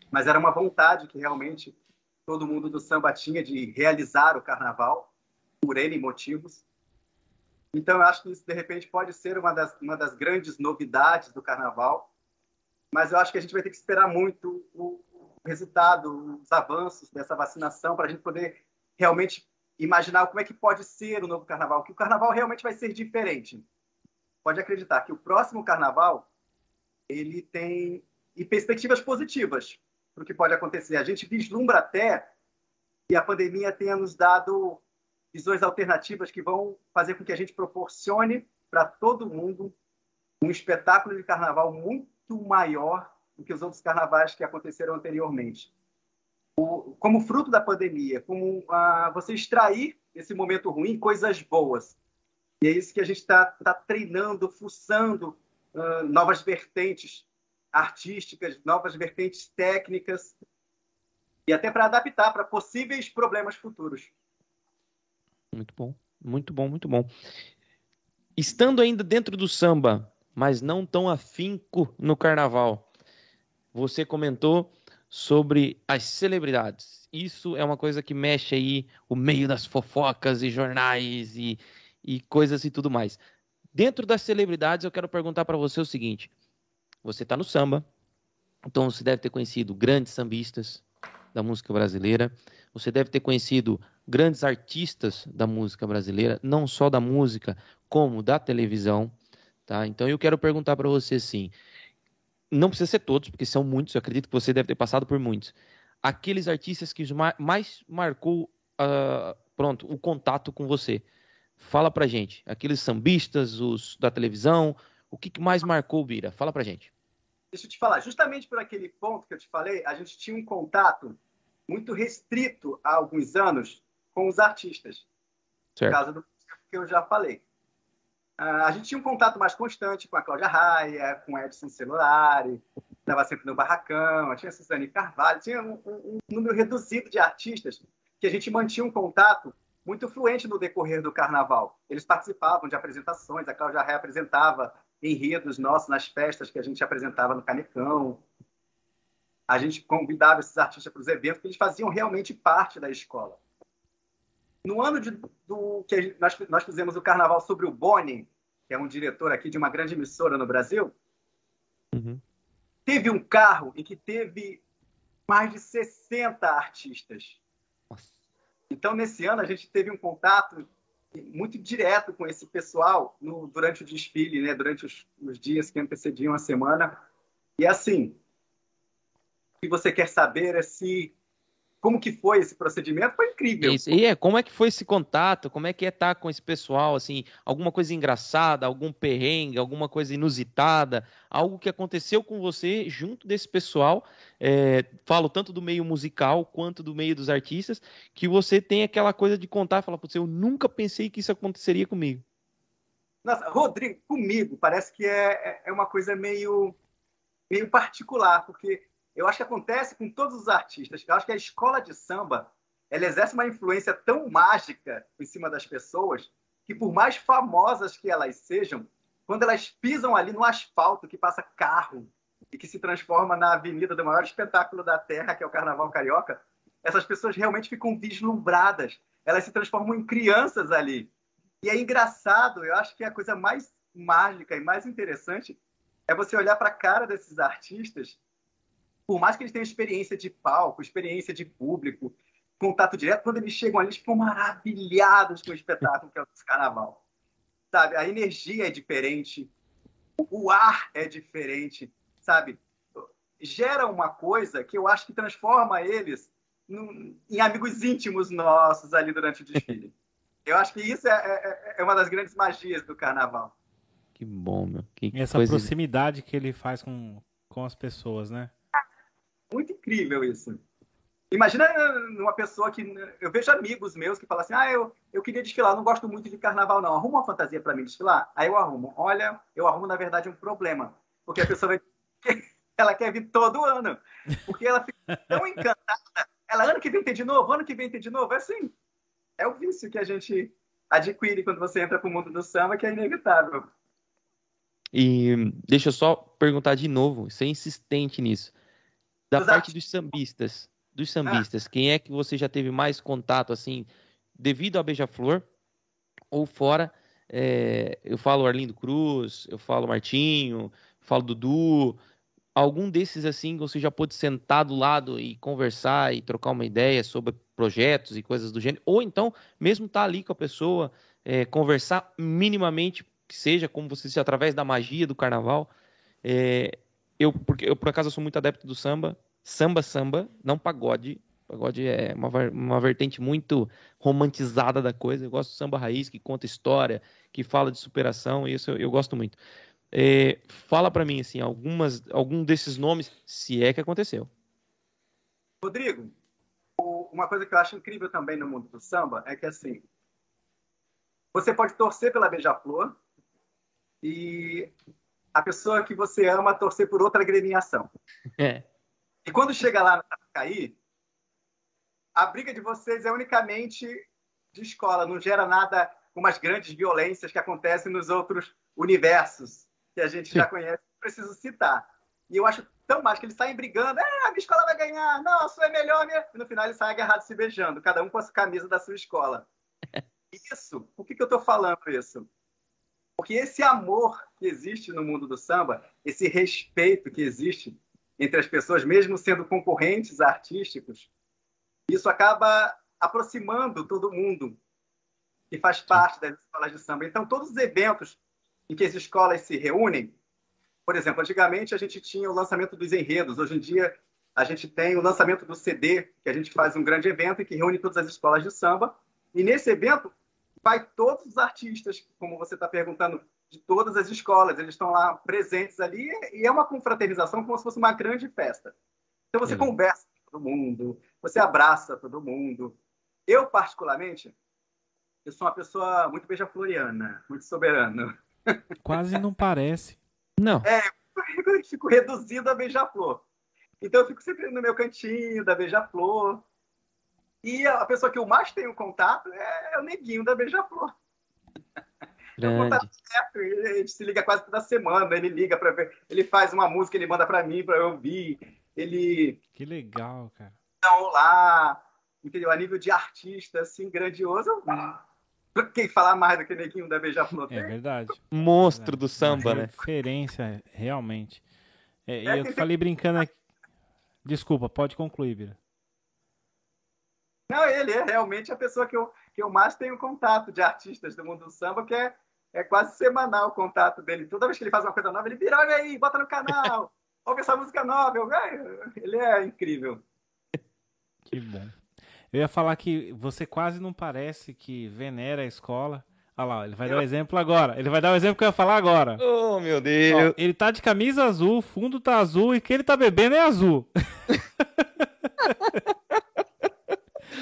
mas era uma vontade que realmente todo mundo do samba tinha de realizar o carnaval, por N motivos. Então, eu acho que isso, de repente, pode ser uma das, uma das grandes novidades do carnaval, mas eu acho que a gente vai ter que esperar muito o, resultado, os avanços dessa vacinação, para a gente poder realmente imaginar como é que pode ser o novo carnaval, que o carnaval realmente vai ser diferente. Pode acreditar que o próximo carnaval ele tem perspectivas positivas para o que pode acontecer. A gente vislumbra até que a pandemia tenha nos dado visões alternativas que vão fazer com que a gente proporcione para todo mundo um espetáculo de carnaval muito maior do que os outros carnavais que aconteceram anteriormente. O, como fruto da pandemia, como ah, você extrair desse momento ruim coisas boas. E é isso que a gente está tá treinando, fuçando uh, novas vertentes artísticas, novas vertentes técnicas, e até para adaptar para possíveis problemas futuros. Muito bom, muito bom, muito bom. Estando ainda dentro do samba, mas não tão afinco no carnaval, você comentou sobre as celebridades. Isso é uma coisa que mexe aí o meio das fofocas e jornais e, e coisas e tudo mais. Dentro das celebridades, eu quero perguntar para você o seguinte: você está no samba, então você deve ter conhecido grandes sambistas da música brasileira, você deve ter conhecido grandes artistas da música brasileira, não só da música, como da televisão, tá? Então eu quero perguntar para você assim, não precisa ser todos, porque são muitos, eu acredito que você deve ter passado por muitos. Aqueles artistas que mais marcou, uh, pronto, o contato com você. Fala pra gente, aqueles sambistas, os da televisão, o que mais marcou, Bira? Fala pra gente. Deixa eu te falar, justamente por aquele ponto que eu te falei, a gente tinha um contato muito restrito há alguns anos com os artistas. Certo. Por causa do que eu já falei. Uh, a gente tinha um contato mais constante com a Cláudia Raia, com Edson Celulari, estava sempre no Barracão, tinha a Suzane Carvalho, tinha um, um, um, número reduzido de artistas que a gente mantinha um contato muito fluente no decorrer do carnaval. Eles participavam de apresentações, a Cláudia Raia apresentava enredos nossos nas festas que a gente apresentava no Canecão. A gente convidava esses artistas para os eventos, porque eles faziam realmente parte da escola. No ano de, do que nós, nós fizemos o carnaval sobre o Boni, que é um diretor aqui de uma grande emissora no Brasil, uhum. teve um carro em que teve mais de 60 artistas. Nossa. Então, nesse ano, a gente teve um contato muito direto com esse pessoal no, durante o desfile, né? durante os, os dias que antecediam a semana. E assim, o que você quer saber é se como que foi esse procedimento, foi incrível. Isso. E é, como é que foi esse contato? Como é que é estar com esse pessoal, assim, alguma coisa engraçada, algum perrengue, alguma coisa inusitada, algo que aconteceu com você junto desse pessoal, é, falo tanto do meio musical quanto do meio dos artistas, que você tem aquela coisa de contar e falar, você, eu nunca pensei que isso aconteceria comigo. Nossa, Rodrigo, comigo, parece que é, é, é uma coisa meio, meio particular, porque eu acho que acontece com todos os artistas. Eu acho que a escola de samba ela exerce uma influência tão mágica em cima das pessoas que, por mais famosas que elas sejam, quando elas pisam ali no asfalto que passa carro e que se transforma na avenida do maior espetáculo da Terra, que é o Carnaval Carioca, essas pessoas realmente ficam vislumbradas. Elas se transformam em crianças ali. E é engraçado, eu acho que a coisa mais mágica e mais interessante é você olhar para a cara desses artistas por mais que eles tenham experiência de palco, experiência de público, contato direto, quando eles chegam ali, eles ficam maravilhados com o espetáculo que é o carnaval. Sabe? A energia é diferente, o ar é diferente, sabe? Gera uma coisa que eu acho que transforma eles num, em amigos íntimos nossos ali durante o desfile. *laughs* Eu acho que isso é, é, é uma das grandes magias do carnaval. Que bom, meu. Que essa coisa... proximidade que ele faz com, com as pessoas, né? Incrível isso. Imagina uma pessoa que. Eu vejo amigos meus que falam assim: ah, eu, eu queria desfilar, não gosto muito de carnaval, não. Arruma uma fantasia para mim desfilar. Aí eu arrumo. Olha, eu arrumo, na verdade, um problema. Porque a pessoa vai. *laughs* ela quer vir todo ano. Porque ela fica tão *laughs* encantada. Ela, ano que vem tem de novo, ano que vem tem de novo. É assim, é o vício que a gente adquire quando você entra para o mundo do samba, que é inevitável. E deixa eu só perguntar de novo, ser insistente nisso. Da Exato. parte dos sambistas, dos sambistas, ah. quem é que você já teve mais contato, assim, devido a Beija-Flor ou fora? É, eu falo Arlindo Cruz, eu falo Martinho, falo Dudu, algum desses assim você já pôde sentar do lado e conversar e trocar uma ideia sobre projetos e coisas do gênero, ou então mesmo estar tá ali com a pessoa, é, conversar minimamente, que seja como você disse, através da magia do carnaval. É, eu, porque eu por acaso sou muito adepto do samba, samba samba, não pagode. Pagode é uma, uma vertente muito romantizada da coisa. Eu gosto do samba raiz, que conta história, que fala de superação, e isso eu, eu gosto muito. É, fala para mim assim, algumas, algum desses nomes, se é que aconteceu. Rodrigo, uma coisa que eu acho incrível também no mundo do samba é que assim, você pode torcer pela Beija-Flor e a pessoa que você ama torcer por outra agremiação. É. E quando chega lá no cair, a briga de vocês é unicamente de escola, não gera nada como as grandes violências que acontecem nos outros universos que a gente já conhece, preciso citar. E eu acho tão mais que eles saem brigando, é, a minha escola vai ganhar, não, a sua é melhor, minha... e no final eles saem agarrados se beijando, cada um com a camisa da sua escola. *laughs* Isso, por que, que eu estou falando isso? Porque esse amor que existe no mundo do samba, esse respeito que existe entre as pessoas, mesmo sendo concorrentes artísticos, isso acaba aproximando todo mundo que faz parte das escolas de samba. Então, todos os eventos em que as escolas se reúnem. Por exemplo, antigamente a gente tinha o lançamento dos enredos, hoje em dia a gente tem o lançamento do CD, que a gente faz um grande evento e que reúne todas as escolas de samba. E nesse evento vai todos os artistas, como você está perguntando, de todas as escolas, eles estão lá presentes ali e é uma confraternização como se fosse uma grande festa. Então você conversa com todo mundo, você abraça todo mundo. Eu, particularmente, eu sou uma pessoa muito beija-floriana, muito soberana. *laughs* Quase não parece. Não. É, eu fico reduzido a beija-flor. Então eu fico sempre no meu cantinho da beija-flor. E a pessoa que eu mais tenho contato é o neguinho da beija-flor. *laughs* Grande. a gente se liga quase toda semana, ele liga para ver, ele faz uma música, ele manda para mim para eu ouvir. Ele Que legal, cara. Então lá, entendeu? A nível de artista assim grandioso, quem falar mais do que Neguinho da Beija-Flor É verdade. Monstro do samba, Uma né? Referência, realmente. É, é, eu falei brincando aqui. Desculpa, pode concluir, Bira. Não, ele é realmente a pessoa que eu, que eu mais tenho contato de artistas do mundo do samba, que é, é quase semanal o contato dele. Toda vez que ele faz uma coisa nova, ele vira, olha aí, bota no canal, *laughs* ouve essa música nova. Eu, ele é incrível. Que bom. Eu ia falar que você quase não parece que venera a escola. Olha lá, ele vai dar o um exemplo agora. Ele vai dar o um exemplo que eu ia falar agora. Oh, meu Deus. Ó, ele tá de camisa azul, fundo tá azul e que ele tá bebendo é azul. *laughs*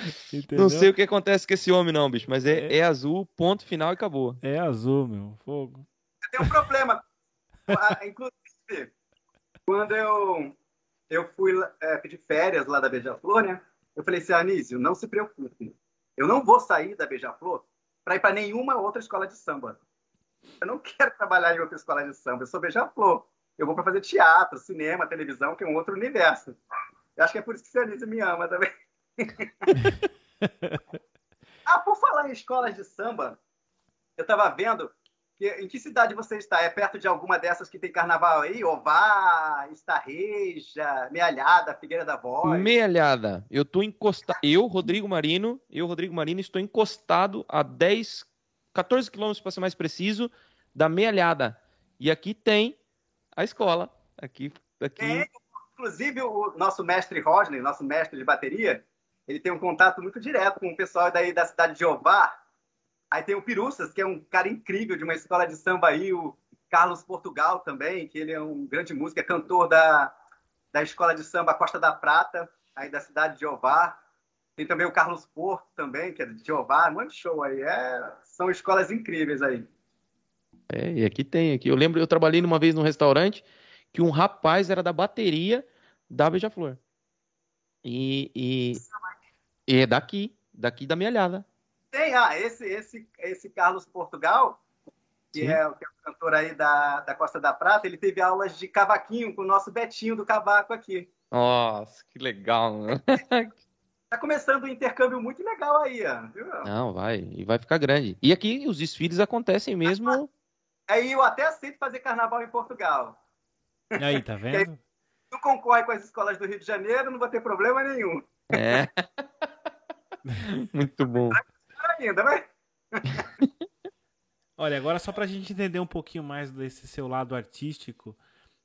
*laughs* não sei o que acontece com esse homem, não, bicho, mas é, é... é azul, ponto final e acabou. É azul, meu. Fogo. Tem um problema. Ah, inclusive, quando eu, eu fui é, pedir férias lá da Beija-Flor, né? Eu falei assim, Anísio, não se preocupe. Eu não vou sair da Beija-Flor para ir para nenhuma outra escola de samba. Eu não quero trabalhar em outra escola de samba. Eu sou Beija-Flor. Eu vou para fazer teatro, cinema, televisão, que é um outro universo. Eu acho que é por isso que o Anísio me ama também. *laughs* ah, por falar em escolas de samba, eu estava vendo em que cidade você está? É perto de alguma dessas que tem carnaval aí? Ová, Estarreja, Mealhada, Figueira da Voz? Mealhada. Eu tô encostado. Eu, Rodrigo Marino, eu, Rodrigo Marino, estou encostado a 10, 14 quilômetros para ser mais preciso, da Mealhada. E aqui tem a escola. Aqui, aqui. É, inclusive, o nosso mestre Rodney, nosso mestre de bateria, ele tem um contato muito direto com o pessoal daí da cidade de Ová, Aí tem o Piruças, que é um cara incrível de uma escola de samba aí, o Carlos Portugal também, que ele é um grande músico, é cantor da, da escola de samba Costa da Prata, aí da cidade de Ovar. Tem também o Carlos Porto também, que é de Ovar, um monte de show aí. É, são escolas incríveis aí. É, e aqui tem, aqui. Eu lembro, eu trabalhei numa vez num restaurante que um rapaz era da bateria da Beija-Flor. E, e, e, é daqui, daqui da Melhada. Tem, ah, esse, esse, esse Carlos Portugal, que é, que é, o cantor aí da, da Costa da Prata, ele teve aulas de cavaquinho com o nosso Betinho do Cavaco aqui. Nossa, que legal, né? *laughs* Tá começando um intercâmbio muito legal aí, viu? Não, vai, e vai ficar grande. E aqui os desfiles acontecem mesmo. *laughs* Aí eu até aceito fazer carnaval em Portugal. E aí, tá *laughs* vendo? Tu concorre com as escolas do Rio de Janeiro, não vai ter problema nenhum. É. muito bom. Ainda, vai. *laughs* Olha, agora só pra gente entender um pouquinho mais desse seu lado artístico,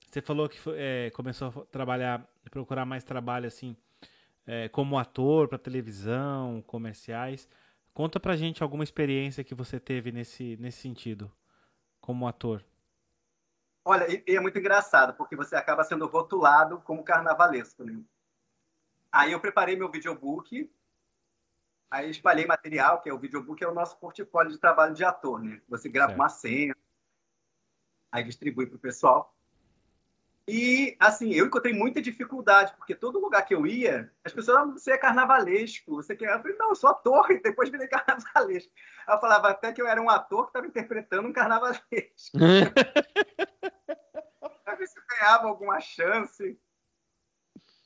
você falou que foi, é, começou a trabalhar, procurar mais trabalho assim é, como ator para televisão, comerciais. Conta pra gente alguma experiência que você teve nesse, nesse sentido, como ator. Olha, e, é muito engraçado, porque você acaba sendo rotulado como carnavalesco, né? Aí eu preparei meu videobook, aí espalhei material, que é o videobook, é o nosso portfólio de trabalho de ator, né? Você grava certo. uma cena, aí distribui para o pessoal. E, assim, eu encontrei muita dificuldade, porque todo lugar que eu ia, as pessoas, ah, você é carnavalesco, você quer... Eu falei, não, eu sou ator, *laughs* e depois virei carnavalesco. Eu falava até que eu era um ator que estava interpretando um carnavalesco. *laughs* pra ver se eu ganhava alguma chance.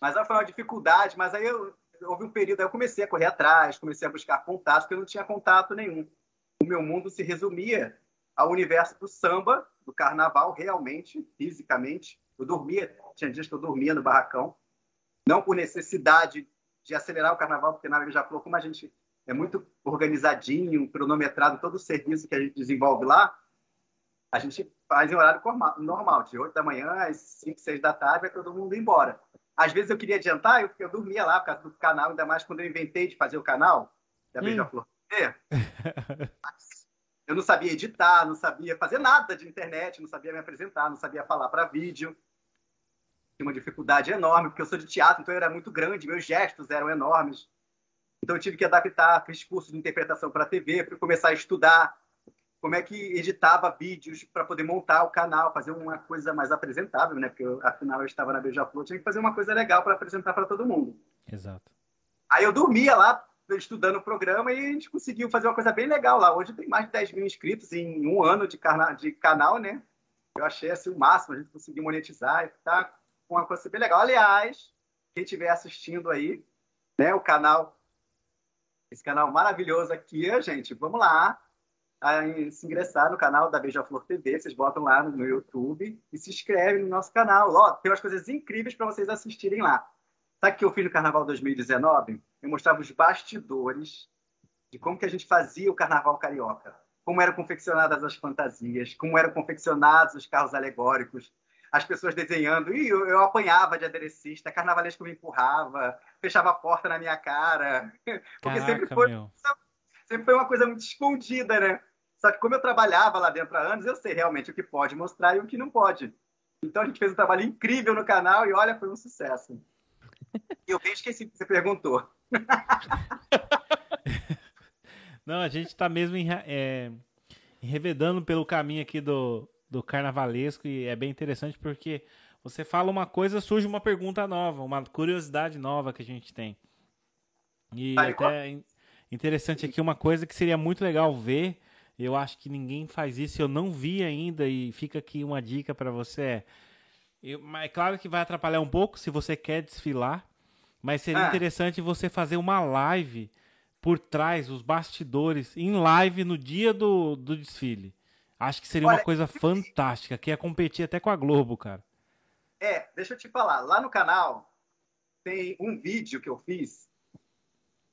Mas foi uma dificuldade, mas aí eu, houve um período, aí eu comecei a correr atrás, comecei a buscar contatos, porque eu não tinha contato nenhum. O meu mundo se resumia ao universo do samba, do carnaval, realmente, fisicamente, eu dormia, tinha dias que eu dormia no barracão, não por necessidade de acelerar o carnaval, porque na já falou como a gente é muito organizadinho, cronometrado todo o serviço que a gente desenvolve lá, a gente faz em horário normal, de 8 da manhã às 5, 6 da tarde, vai todo mundo embora. Às vezes eu queria adiantar, eu, eu dormia lá por causa do canal, ainda mais quando eu inventei de fazer o canal da hum. Beija-Flor *laughs* eu não sabia editar, não sabia fazer nada de internet, não sabia me apresentar, não sabia falar para vídeo tinha uma dificuldade enorme, porque eu sou de teatro, então eu era muito grande, meus gestos eram enormes. Então eu tive que adaptar, fiz curso de interpretação para TV, para começar a estudar como é que editava vídeos para poder montar o canal, fazer uma coisa mais apresentável, né? Porque eu, afinal eu estava na Beija-Flor, tinha que fazer uma coisa legal para apresentar para todo mundo. Exato. Aí eu dormia lá estudando o programa e a gente conseguiu fazer uma coisa bem legal lá. Hoje tem mais de 10 mil inscritos em um ano de, de canal, né? Eu achei assim o máximo, a gente conseguiu monetizar e tá uma coisa bem legal. Aliás, quem estiver assistindo aí, né, o canal, esse canal maravilhoso aqui, gente, vamos lá se ingressar no canal da Beija-Flor TV, vocês botam lá no YouTube e se inscrevem no nosso canal. Ó, tem umas coisas incríveis para vocês assistirem lá. Sabe o que eu fiz no Carnaval 2019? Eu mostrava os bastidores de como que a gente fazia o Carnaval Carioca. Como eram confeccionadas as fantasias, como eram confeccionados os carros alegóricos, as pessoas desenhando, e eu, eu apanhava de aderecista, carnavalesco me empurrava, fechava a porta na minha cara. *laughs* Porque Caraca, sempre, foi, sempre foi uma coisa muito escondida, né? Só que como eu trabalhava lá dentro há anos, eu sei realmente o que pode mostrar e o que não pode. Então a gente fez um trabalho incrível no canal e olha, foi um sucesso. E eu bem esqueci que você perguntou. *laughs* Não, a gente está mesmo em, é, enrevedando pelo caminho aqui do, do carnavalesco e é bem interessante porque você fala uma coisa, surge uma pergunta nova, uma curiosidade nova que a gente tem. E até interessante aqui uma coisa que seria muito legal ver, eu acho que ninguém faz isso, eu não vi ainda e fica aqui uma dica para você. É, é claro que vai atrapalhar um pouco se você quer desfilar, mas seria ah. interessante você fazer uma live por trás, os bastidores, em live no dia do, do desfile. Acho que seria Olha, uma coisa fantástica, que ia competir até com a Globo, cara. É, deixa eu te falar. Lá no canal tem um vídeo que eu fiz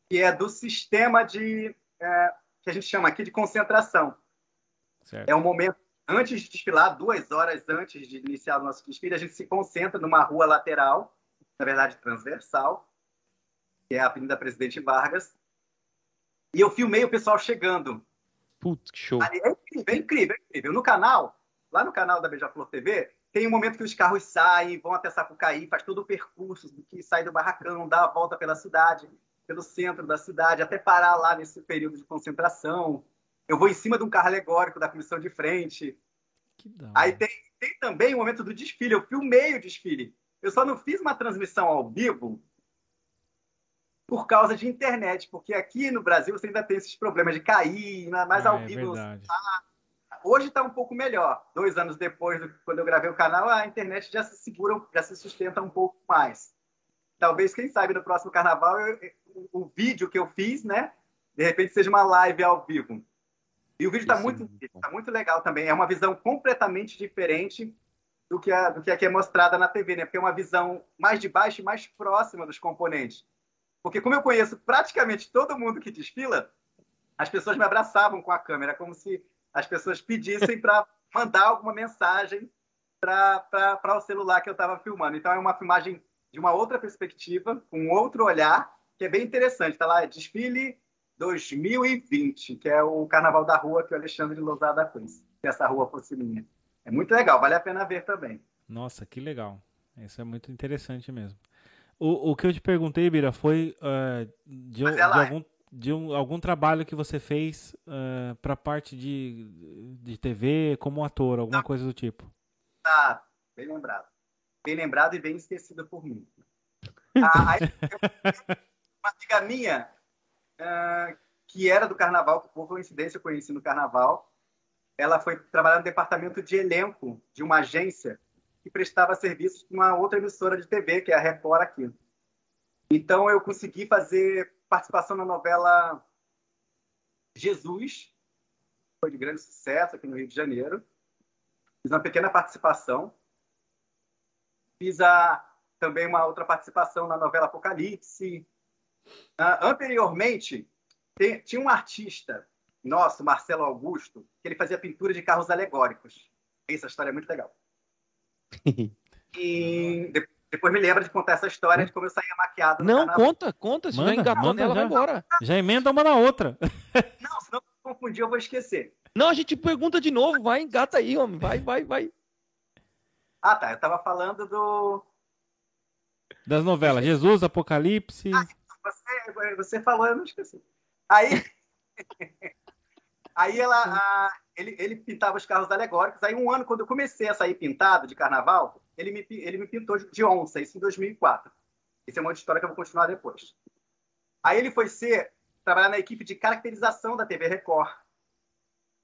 que é do sistema de é, que a gente chama aqui de concentração. Certo. É um momento antes de desfilar, duas horas antes de iniciar o nosso desfile, a gente se concentra numa rua lateral, na verdade transversal, que é a Avenida Presidente Vargas. E eu filmei o pessoal chegando. Putz, que show. É incrível, é incrível, é incrível. No canal, lá no canal da Beija-Flor TV, tem um momento que os carros saem, vão até Sapucaí, faz todo o percurso que sai do barracão, dá a volta pela cidade, pelo centro da cidade, até parar lá nesse período de concentração. Eu vou em cima de um carro alegórico da comissão de frente. Aí tem tem também o momento do desfile. Eu filmei o desfile. Eu só não fiz uma transmissão ao vivo por causa de internet, porque aqui no Brasil você ainda tem esses problemas de cair, mas ah, ao é vivo. Tá... Hoje está um pouco melhor. Dois anos depois, do, quando eu gravei o canal, a internet já se segura, já se sustenta um pouco mais. Talvez, quem sabe, no próximo carnaval, eu, o vídeo que eu fiz, né? De repente seja uma live ao vivo. E o vídeo está muito, tá muito legal também. É uma visão completamente diferente do que, a, do que aqui é mostrada na TV, né? Porque é uma visão mais de baixo e mais próxima dos componentes. Porque como eu conheço praticamente todo mundo que desfila, as pessoas me abraçavam com a câmera, como se as pessoas pedissem para mandar alguma mensagem para o celular que eu estava filmando. Então é uma filmagem de uma outra perspectiva, com outro olhar, que é bem interessante. Está lá, desfile 2020, que é o Carnaval da Rua que o Alexandre Lousada fez. Que essa rua fosse minha. É muito legal, vale a pena ver também. Nossa, que legal. Isso é muito interessante mesmo. O, o que eu te perguntei, Bira, foi uh, de, de, algum, de um, algum trabalho que você fez uh, para a parte de, de TV, como ator, alguma Não. coisa do tipo. Tá, bem lembrado. Bem lembrado e bem esquecido por mim. *laughs* Ah, aí, uma amiga minha, uh, que era do carnaval, que por coincidência eu conheci no carnaval, ela foi trabalhar no departamento de elenco de uma agência que prestava serviços para uma outra emissora de TV, que é a Record aqui. Então eu consegui fazer participação na novela Jesus, foi de grande sucesso aqui no Rio de Janeiro. Fiz uma pequena participação. Fiz a, também uma outra participação na novela Apocalipse. Uh, anteriormente, tem, tinha um artista nosso, Marcelo Augusto, que ele fazia pintura de carros alegóricos. Essa história é muito legal. *laughs* e depois me lembra de contar essa história de como eu saía maquiado. Não, conta, conta. Se manda, já engatou nela, já. vai embora. Já emenda uma na outra. Não, se não confundir, eu vou esquecer. Não, a gente pergunta de novo. Vai, engata aí, homem. Vai, vai, vai. Ah, tá. Eu tava falando do. Das novelas. Jesus, Apocalipse. Ah, você, você falou, eu não esqueci. Aí. *laughs* aí ela. A ele, ele pintava os carros alegóricos. Aí, um ano, quando eu comecei a sair pintado de carnaval, ele me, ele me pintou de onça, isso em 2004. Isso é uma história que eu vou continuar depois. Aí ele foi ser, trabalhar na equipe de caracterização da TV Record,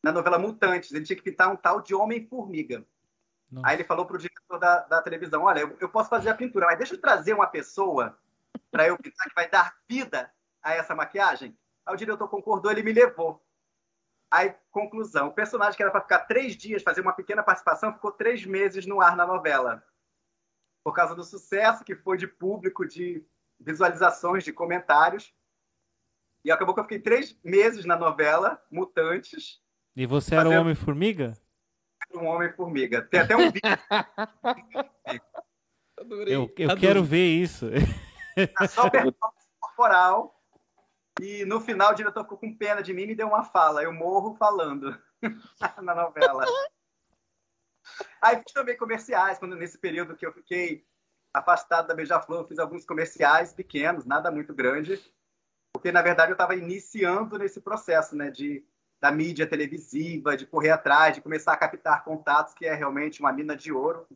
na novela Mutantes. Ele tinha que pintar um tal de Homem-Formiga. Aí ele falou para o diretor da, da televisão: Olha, eu, eu, posso fazer a pintura, mas deixa eu trazer uma pessoa para eu pintar que vai dar vida a essa maquiagem. Aí o diretor concordou, ele me levou. Aí, conclusão: o personagem que era para ficar três dias, fazer uma pequena participação, ficou três meses no ar na novela. Por causa do sucesso que foi de público, de visualizações, de comentários. E acabou que eu fiquei três meses na novela, Mutantes. E você era o Homem-Formiga? Um Homem-Formiga. Tem até um vídeo. *laughs* eu, eu quero ver isso. É só performance corporal e no final o diretor ficou com pena de mim e me deu uma fala. Eu morro falando *laughs* na novela. Aí fiz também comerciais, quando nesse período que eu fiquei afastado da Beija-Flor, eu fiz alguns comerciais pequenos, nada muito grande, porque na verdade eu estava iniciando nesse processo, né, de da mídia televisiva, de correr atrás, de começar a captar contatos, que é realmente uma mina de ouro.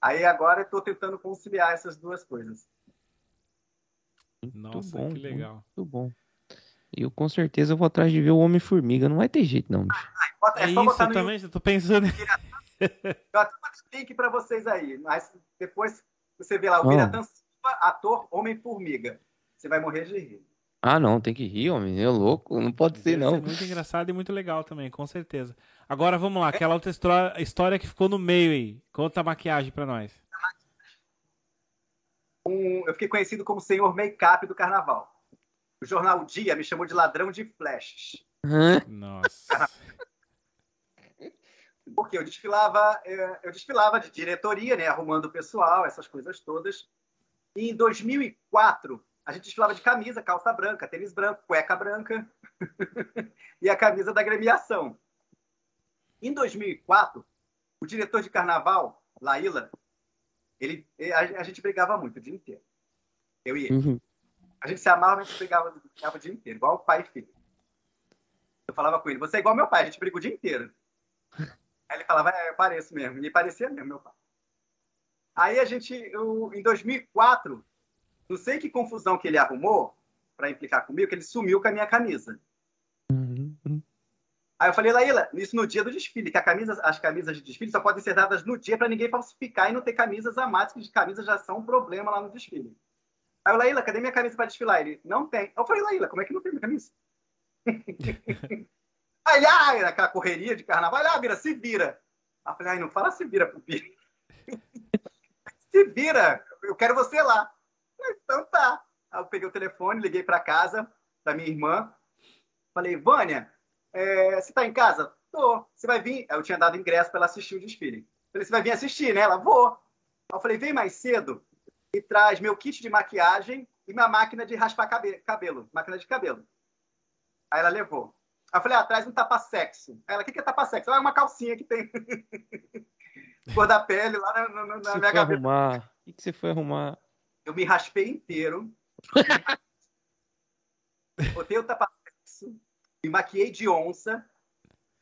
Aí agora eu estou tentando conciliar essas duas coisas. Nossa, bom, que legal. Muito bom. E eu com certeza vou atrás de ver o Homem-Formiga. Não vai ter jeito, não. é, é isso também, eu tô pensando. Eu até link para vocês aí, mas depois você vê lá o Biratan Silva, ator Homem-Formiga. Você vai morrer de rir. Ah, não, tem que rir, homem. É louco, não pode ser, não. Ser muito engraçado e muito legal também, com certeza. Agora vamos lá, aquela outra história que ficou no meio aí. Conta a maquiagem para nós um, eu fiquei conhecido como senhor make-up do carnaval. O jornal Dia me chamou de ladrão de flashes. Nossa. *laughs* Porque eu desfilava, é, eu desfilava de diretoria, né, arrumando o pessoal, essas coisas todas. E em 2004, a gente desfilava de camisa, calça branca, tênis branco, cueca branca *laughs* e a camisa da gremiação. Em 2004, o diretor de carnaval, Laíla, ele, a, a, gente brigava muito o dia inteiro. Eu e ele. Uhum. A gente se amava, a gente brigava, brigava o dia inteiro, igual pai e filho. Eu falava com ele, você é igual meu pai, a gente briga o dia inteiro. *laughs* Aí ele falava, é, eu pareço mesmo. E parecia mesmo, meu pai. Aí a gente, eu, em 2004, não sei que confusão que ele arrumou para implicar comigo, que ele sumiu com a minha camisa. Uhum. Aí eu falei, Laíla, isso no dia do desfile, que camisa, as camisas de desfile só podem ser dadas no dia para ninguém falsificar e não ter camisas a mais, que de camisas já são um problema lá no desfile. Aí eu, Laíla, cadê minha camisa para desfilar? Ele, não tem. Eu falei, Laíla, como é que não tem minha camisa? *laughs* Aí, ai, aquela correria de carnaval, ah, Bira, se vira. Aí eu falei, ai, não fala se vira pro Bira. *laughs* se vira, eu quero você lá. Então tá. Aí eu peguei o telefone, liguei para casa da minha irmã. Falei, Vânia, é, você tá em casa? Tô. Você vai vir? Eu tinha dado ingresso para ela assistir o desfile. Falei, você vai vir assistir, né? Ela, vou. Aí eu falei, vem mais cedo e traz meu kit de maquiagem e minha máquina de raspar cabelo, máquina de cabelo. Aí ela levou. Aí eu falei, ah, traz um tapa-sexo. Aí ela, o que, que é tapa-sexo? Ah, é uma calcinha que tem *laughs* cor da pele lá na, na, na minha arrumar? O que você foi arrumar? Eu me raspei inteiro. Botei o tapa-sexo, me maquiei de onça.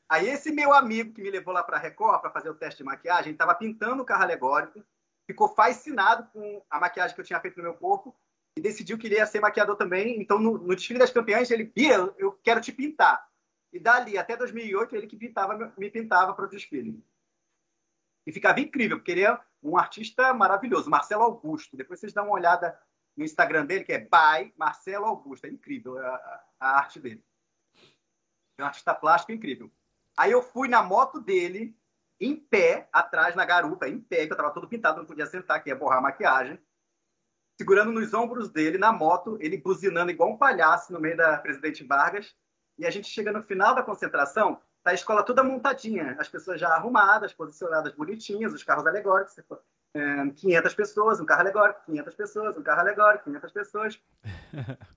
Aí esse meu amigo que me levou lá para a Record para fazer o teste de maquiagem, estava pintando o carro alegórico, ficou fascinado com a maquiagem que eu tinha feito no meu corpo e decidiu que ele ia ser maquiador também. Então, no, no desfile das campeãs, ele, Bia, eu quero te pintar. E dali até 2008, ele que pintava, me pintava para o desfile. E ficava incrível, porque ele é um artista maravilhoso, Marcelo Augusto. Depois vocês dão uma olhada no Instagram dele, que é by Marcelo Augusto. É incrível a, a arte dele. É um artista plástico incrível. Aí eu fui na moto dele, em pé, atrás na garupa, em pé, que eu estava todo pintado, não podia sentar, que ia borrar a maquiagem. Segurando nos ombros dele, na moto, ele buzinando igual um palhaço no meio da Presidente Vargas. E a gente chega no final da concentração, tá a escola toda montadinha, as pessoas já arrumadas, posicionadas bonitinhas, os carros alegóricos, 500 é, pessoas, um carro alegórico, 500 pessoas, um carro alegórico, 500 pessoas. *laughs*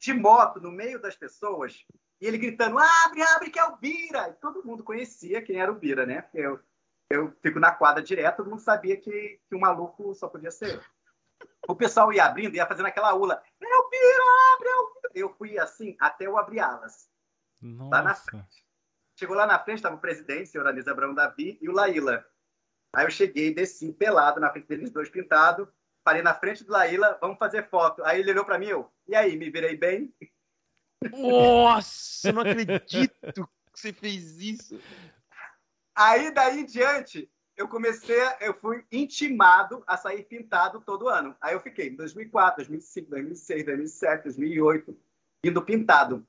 De moto, no meio das pessoas, e ele gritando, abre, abre, que é o Bira! E todo mundo conhecia quem era o Bira, né? Eu, eu fico na quadra direto, todo mundo sabia que, que o maluco só podia ser eu. O pessoal ia abrindo, ia fazendo aquela ula, é o Bira, abre, é o Bira! Eu fui assim, até eu abrir alas. Nossa. Lá na frente. Chegou lá na frente, estava o presidente, o senhor Anísio Abrão Davi, e o Laíla. Aí eu cheguei, desci pelado na frente deles dois pintado, parei na frente do Laíla, vamos fazer foto. Aí ele olhou para mim, eu, e aí, me virei bem? Nossa, não acredito que você fez isso. Aí daí em diante, eu comecei, eu fui intimado a sair pintado todo ano. Aí eu fiquei em 2004, 2005, 2006, 2007, 2008, indo pintado.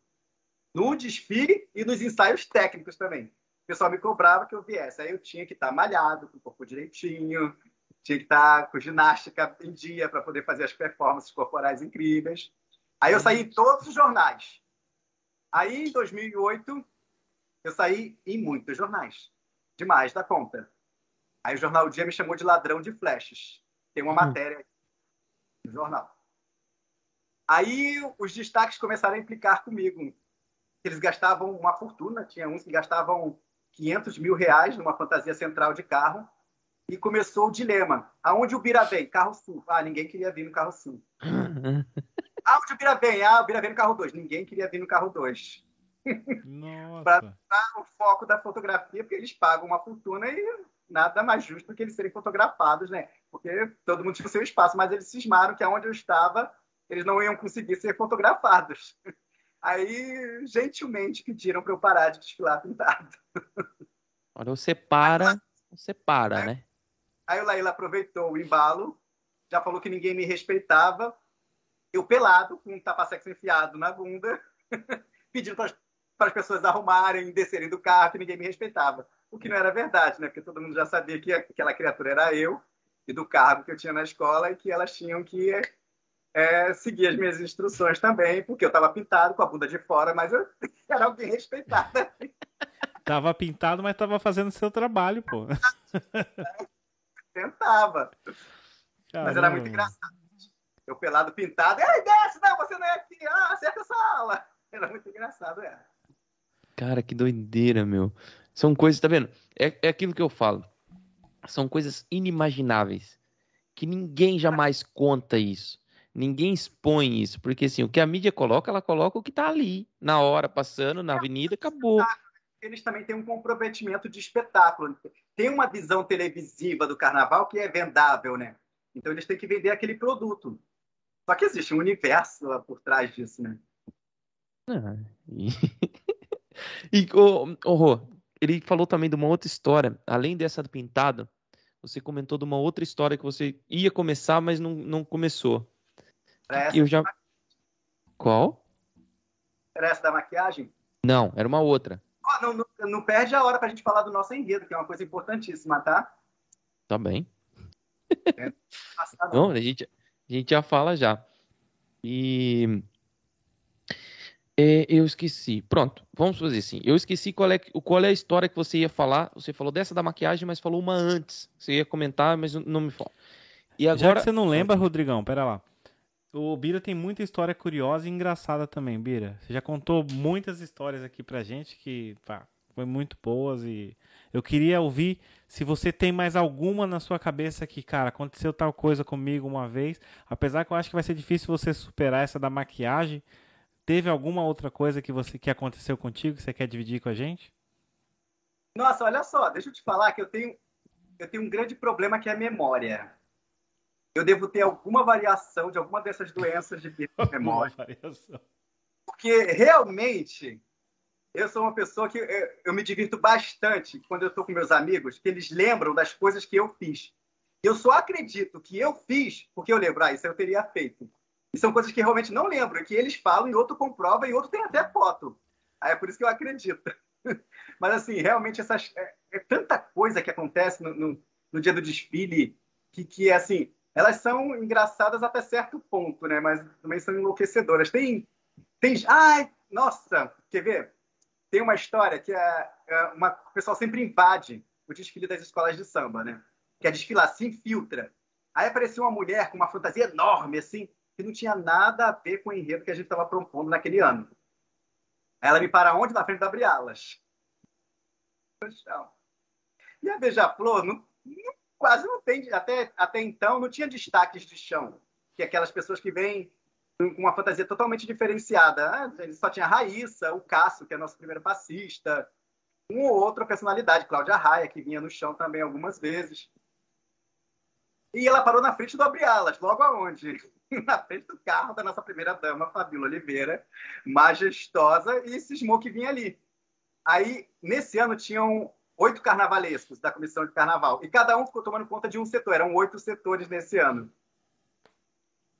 No desfile e nos ensaios técnicos também pessoal me cobrava que eu viesse. Aí eu tinha que estar tá malhado, com o corpo direitinho, tinha que estar tá com ginástica em dia para poder fazer as performances corporais incríveis. Aí eu saí em todos os jornais. Aí, em 2008, eu saí em muitos jornais. Demais da conta. Aí o Jornal o Dia me chamou de ladrão de flashes. Tem uma hum. matéria no jornal. Aí os destaques começaram a implicar comigo. Eles gastavam uma fortuna. Tinha uns que gastavam 500 mil reais numa fantasia central de carro e começou o dilema. Aonde o Bira vem? Carro sul. Ah, ninguém queria vir no carro sul. *laughs* Aonde o Bira vem? Ah, o Bira vem no carro 2. Ninguém queria vir no carro 2. *laughs* Para dar o foco da fotografia, porque eles pagam uma fortuna e nada mais justo do que eles serem fotografados, né? Porque todo mundo tinha o seu espaço, mas eles cismaram que aonde eu estava, eles não iam conseguir ser fotografados. *laughs* Aí, gentilmente, pediram para eu parar de desfilar pintado. Olha, você para, você para, aí, né? Aí o Laíla aproveitou o embalo, já falou que ninguém me respeitava. Eu pelado, com um tapa-sexo enfiado na bunda, *laughs* pedindo para as pessoas arrumarem, descerem do carro, que ninguém me respeitava. O que não era verdade, né? Porque todo mundo já sabia que aquela criatura era eu, e do cargo que eu tinha na escola, e que elas tinham que é, seguir as minhas instruções também, porque eu estava pintado com a bunda de fora, mas eu *laughs* era alguém respeitado. Tava pintado, mas tava fazendo seu trabalho, pô. *laughs* Tentava. Caramba. Mas era muito engraçado. Eu pelado pintado, ei, desce, não, você não é aqui, ah, acerta essa aula. *laughs* Era muito engraçado, é. Cara, que doideira, meu. São coisas, tá vendo? É, é aquilo que eu falo. São coisas inimagináveis. Que ninguém jamais conta isso. Ninguém expõe isso, porque assim, o que a mídia coloca, ela coloca o que está ali, na hora, passando, na avenida, acabou. eles também têm um comprometimento de espetáculo. Tem uma visão televisiva do carnaval que é vendável, né? Então eles têm que vender aquele produto. Só que existe um universo lá por trás disso, né? Ah, e, *laughs* e oh, oh, Rô, ele falou também de uma outra história, além dessa do pintado, você comentou de uma outra história que você ia começar, mas não, não começou. Era Eu já. Qual? Era essa da maquiagem? Não, era uma outra. Oh, não, não, não, perde a hora pra gente falar do nosso enredo, que é uma coisa importantíssima, tá? Tá bem. É, *laughs* não, a gente, a gente já fala já. E é, eu esqueci. Pronto, vamos fazer assim. Eu esqueci qual é, qual é a história que você ia falar. Você falou dessa da maquiagem, mas falou uma antes. Você ia comentar, mas não me fala. E agora... Já que você não lembra, Rodrigão, pera lá. O Bira tem muita história curiosa e engraçada também, Bira. Você já contou muitas histórias aqui pra gente que pá, foi muito boas e eu queria ouvir se você tem mais alguma na sua cabeça que, cara, aconteceu tal coisa comigo uma vez. Apesar que eu acho que vai ser difícil você superar essa da maquiagem. Teve alguma outra coisa que você que aconteceu contigo que você quer dividir com a gente? Nossa, olha só, deixa eu te falar que eu tenho eu tenho um grande problema que é a memória. Eu devo ter alguma variação de alguma dessas doenças de *laughs* memória. Porque realmente eu sou uma pessoa que eu, eu me divirto bastante quando eu estou com meus amigos, que eles lembram das coisas que eu fiz. Eu só acredito que eu fiz porque eu lembro, ah, isso eu teria feito. E são coisas que realmente não lembro, que eles falam e outro comprova e outro tem até foto. Aí é por isso que eu acredito. *laughs* Mas, assim, realmente essas, é, é tanta coisa que acontece no, no, no, dia do desfile que, que, assim, elas são engraçadas até certo ponto, né? Mas também são enlouquecedoras. Tem, tem... Ai, nossa, quer ver? Tem uma história que é, é uma, o pessoal sempre invade o desfile das escolas de samba, né? Quer desfilar, se infiltra. Aí apareceu uma mulher com uma fantasia enorme, assim, que não tinha nada a ver com o enredo que a gente estava propondo naquele ano. Ela me para onde? Na frente da Brialas. E a Beija-Flor não, não, quase não tem, até, até então, não tinha destaques de chão. Que é aquelas pessoas que vêm com uma fantasia totalmente diferenciada. Ah, só tinha a Raíssa, o Cássio, que é nosso primeiro passista, uma ou outra personalidade, Cláudia Raia, que vinha no chão também algumas vezes. E ela parou na frente do Abrialas, logo aonde? *laughs* na frente do carro da nossa primeira dama, Fabíola Oliveira, majestosa, e cismou que vinha ali. Aí, nesse ano, tinham oito carnavalescos da comissão de carnaval, e cada um ficou tomando conta de um setor, eram oito setores nesse ano.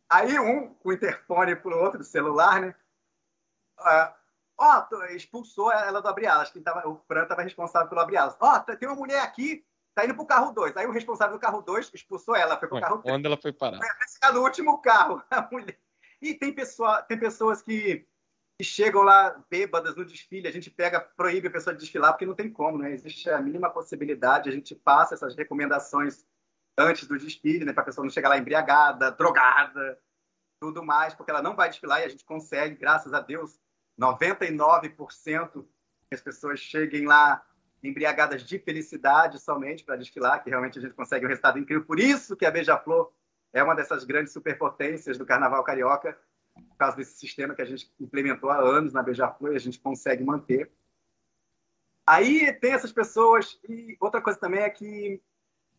Aí, um, com o interfone para o outro, do celular, né? Uh, ó, expulsou ela do Abrialas, quem tava, o Fran estava responsável pelo Abrialas. Ó, tem uma mulher aqui tá indo pro carro 2. Aí o responsável do carro 2 expulsou ela, foi pro Ué, carro 3. Onde ela foi parar? Foi no último carro. *laughs* E tem, pessoa, tem pessoas que, que, chegam lá bêbadas no desfile, a gente pega, proíbe a pessoa de desfilar, porque não tem como, né? Existe a mínima possibilidade, a gente passa essas recomendações antes do desfile, né? Para a pessoa não chegar lá embriagada, drogada, tudo mais, porque ela não vai desfilar e a gente consegue, graças a Deus, 99% que as pessoas cheguem lá embriagadas de felicidade somente para desfilar, que realmente a gente consegue um resultado incrível. Por isso que a Beija-Flor é uma dessas grandes superpotências do Carnaval Carioca, por causa desse sistema que a gente implementou há anos na Beija-Flor e a gente consegue manter. Aí tem essas pessoas, e outra coisa também é que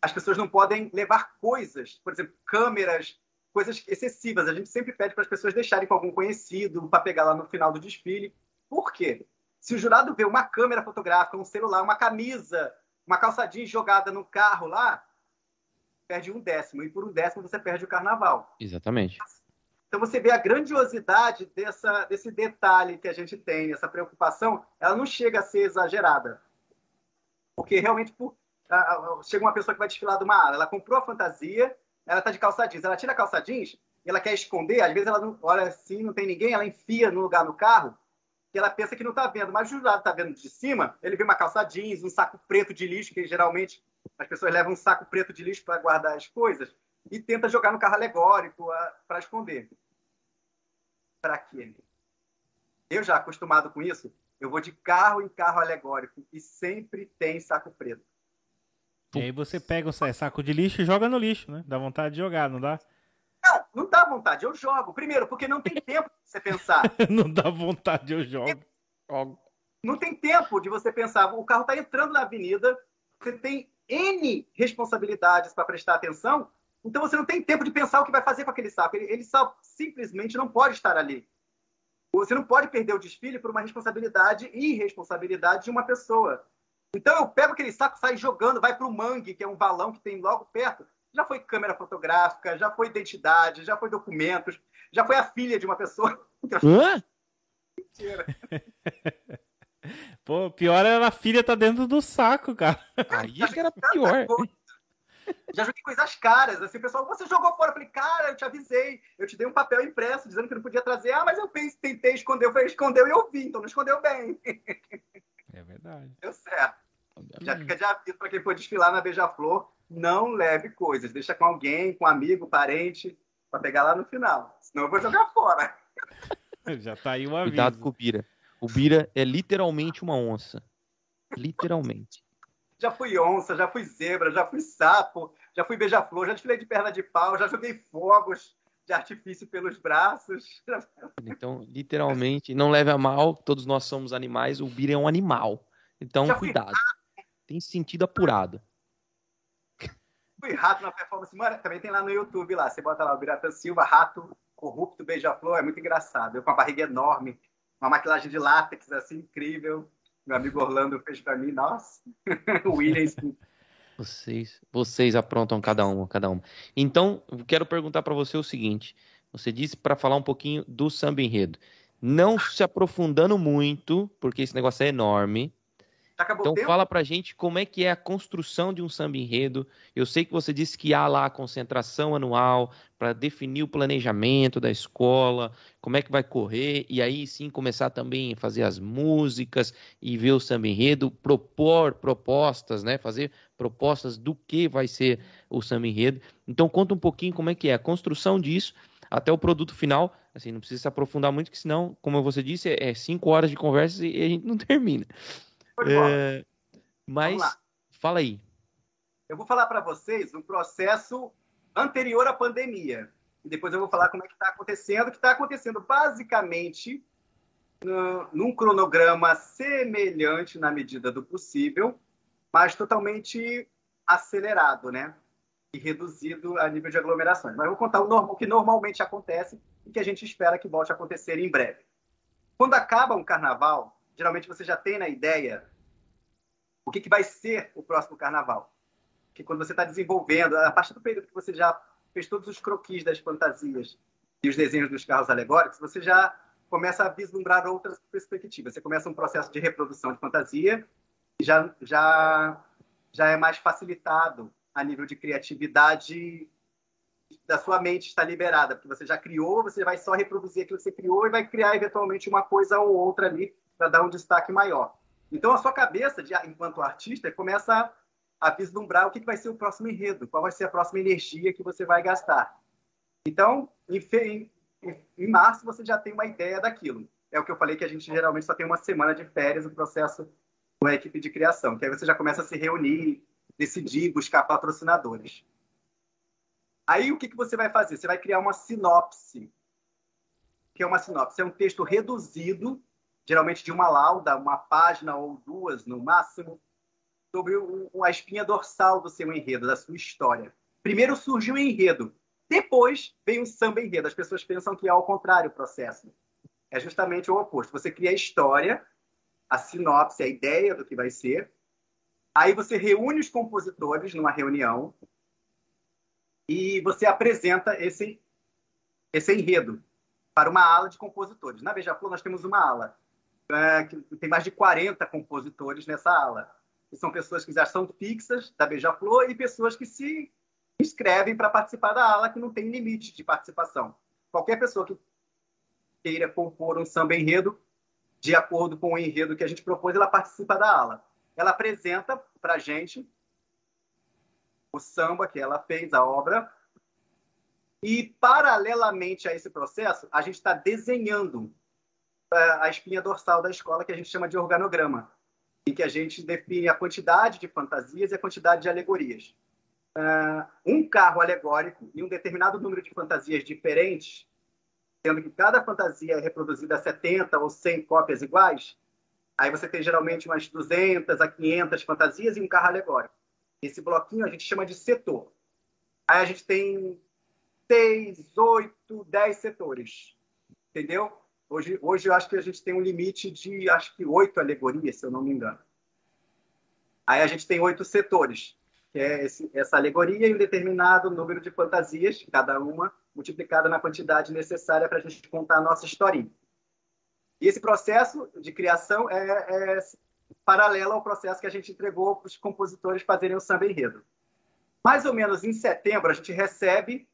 as pessoas não podem levar coisas, por exemplo, câmeras, coisas excessivas. A gente sempre pede para as pessoas deixarem com algum conhecido para pegar lá no final do desfile. Por quê? Se o jurado vê uma câmera fotográfica, um celular, uma camisa, uma calça jeans jogada no carro lá, perde um décimo. E por um décimo você perde o carnaval. Exatamente. Então você vê a grandiosidade dessa, desse detalhe que a gente tem, essa preocupação, ela não chega a ser exagerada. Porque realmente por, chega uma pessoa que vai desfilar de uma ala, ela comprou a fantasia, ela está de calça jeans, ela tira a calça jeans e ela quer esconder, às vezes ela não, olha assim, não tem ninguém, ela enfia no lugar no carro, que ela pensa que não está vendo, mas o jurado está vendo de cima, ele vê uma calça jeans, um saco preto de lixo, que geralmente as pessoas levam um saco preto de lixo para guardar as coisas, e tenta jogar no carro alegórico para esconder. Para quê? Eu já acostumado com isso, eu vou de carro em carro alegórico e sempre tem saco preto. E aí você pega o saco de lixo e joga no lixo, né? Dá vontade de jogar, não dá? Não, não dá vontade, eu jogo. Primeiro, porque não tem tempo pra você pensar. *laughs* não dá vontade, eu jogo. Não tem tempo de você pensar, o carro está entrando na avenida, você tem N responsabilidades para prestar atenção, então você não tem tempo de pensar o que vai fazer com aquele saco. Ele, ele só simplesmente não pode estar ali. Você não pode perder o desfile por uma responsabilidade e irresponsabilidade de uma pessoa. Então eu pego aquele saco, saio jogando, vai para o mangue, que é um balão que tem logo perto. Já foi câmera fotográfica, já foi identidade, já foi documentos, já foi a filha de uma pessoa. *laughs* Hã? Mentira. *laughs* Pô, pior era a filha tá dentro do saco, cara. Aí que era pior. Já joguei coisas caras, assim, o pessoal, você jogou fora. Eu falei, cara, eu te avisei, eu te dei um papel impresso dizendo que não podia trazer. Ah, mas eu pensei, tentei esconder, eu falei, escondeu e eu vi, então não escondeu bem. *laughs* É verdade. Deu certo. Já fica de aviso para quem for desfilar na Beija-Flor, não leve coisas, deixa com alguém, com um amigo, parente, para pegar lá no final. Senão eu vou jogar fora. *laughs* Já tá aí o aviso. Cuidado com o Bira. O Bira é literalmente uma onça. Literalmente. Já fui onça, já fui zebra, já fui sapo, já fui beija-flor, já desfilei de perna de pau, já joguei fogos de artifício pelos braços. Então, literalmente, não leve a mal, todos nós somos animais, o Bira é um animal. Então, Já fui cuidado. Tem sentido apurado. Fui rato na performance. Mano, também tem lá no YouTube lá. Você bota lá o Biratan Silva, rato, corrupto, beija-flor. É muito engraçado. Eu com a barriga enorme, uma maquilagem de látex assim, incrível. Meu amigo Orlando fez pra mim, nossa. *laughs* o Williams. Vocês, vocês aprontam cada uma, cada uma. Então, quero perguntar para você o seguinte: você disse para falar um pouquinho do samba enredo. Não se aprofundando muito, porque esse negócio é enorme. Acabou Então fala pra gente como é que é a construção de um samba enredo. Eu sei que você disse que há lá a concentração anual para definir o planejamento da escola, como é que vai correr, e aí sim começar também a fazer as músicas e ver o samba enredo, propor propostas, né? Fazer propostas do que vai ser o samba enredo. Então conta um pouquinho como é que é a construção disso até o produto final. Assim, não precisa se aprofundar muito, que senão, como você disse, é cinco horas de conversa e a gente não *laughs* termina. É, mas fala aí. Eu vou falar para vocês um processo anterior à pandemia. E depois eu vou falar como é que está acontecendo. O que está acontecendo basicamente no- num cronograma semelhante na medida do possível, mas totalmente acelerado, né? E reduzido a nível de aglomerações. Mas eu vou contar o, normal, o que normalmente acontece e que a gente espera que volte a acontecer em breve. Quando acaba um carnaval, geralmente você já tem na ideia o que, que vai ser o próximo carnaval que quando você está desenvolvendo, a partir do período que você já fez todos os croquis das fantasias e os desenhos dos carros alegóricos, você já começa a vislumbrar outras perspectivas. Você começa um processo de reprodução de fantasia e já, já, já é mais facilitado a nível de criatividade da sua mente está liberada, porque você já criou, você vai só reproduzir aquilo que você criou e vai criar eventualmente uma coisa ou outra ali para dar um destaque maior. Então a sua cabeça, de, enquanto artista, começa a vislumbrar o que vai ser o próximo enredo, qual vai ser a próxima energia que você vai gastar. Então, em, em, em março, você já tem uma ideia daquilo. É o que eu falei que a gente geralmente só tem uma semana de férias no processo com a equipe de criação, que aí você já começa a se reunir, decidir, buscar patrocinadores. Aí o que, que você vai fazer? Você vai criar uma sinopse. O que é uma sinopse? É um texto reduzido, geralmente de uma lauda, uma página ou duas no máximo, sobre o, a espinha dorsal do seu enredo, da sua história. Primeiro surge o enredo, depois vem o samba enredo. As pessoas pensam que é ao contrário o processo. É justamente o oposto. Você cria a história, a sinopse, a ideia do que vai ser. Aí você reúne os compositores numa reunião e você apresenta esse, esse enredo para uma ala de compositores. Na Beija-Flor nós temos uma ala é, que tem mais de 40 compositores nessa ala que são pessoas que já são fixas da Beija-Flor e pessoas que se inscrevem para participar da ala, que não tem limite de participação. Qualquer pessoa que queira compor um samba enredo, de acordo com o enredo que a gente propôs, ela participa da ala. Ela apresenta para a gente o samba que ela fez, a obra, e, paralelamente a esse processo, a gente está desenhando a espinha dorsal da escola, que a gente chama de organograma em que a gente define a quantidade de fantasias e a quantidade de alegorias. Uh, um carro alegórico e um determinado número de fantasias diferentes, sendo que cada fantasia é reproduzida a 70 ou 100 cópias iguais, Aí você tem geralmente umas 200 a 500 fantasias e um carro alegórico. Esse bloquinho a gente chama de setor. Aí a gente tem 6, 8, 10 setores. Entendeu? Hoje, hoje eu acho que a gente tem um limite de, acho que, oito alegorias, se eu não me engano. Aí a gente tem oito setores, que é esse, essa alegoria e um determinado número de fantasias, cada uma multiplicada na quantidade necessária para a gente contar a nossa historinha. E esse processo de criação é, é paralelo ao processo que a gente entregou para os compositores fazerem o samba enredo. Mais ou menos em setembro, a gente recebe,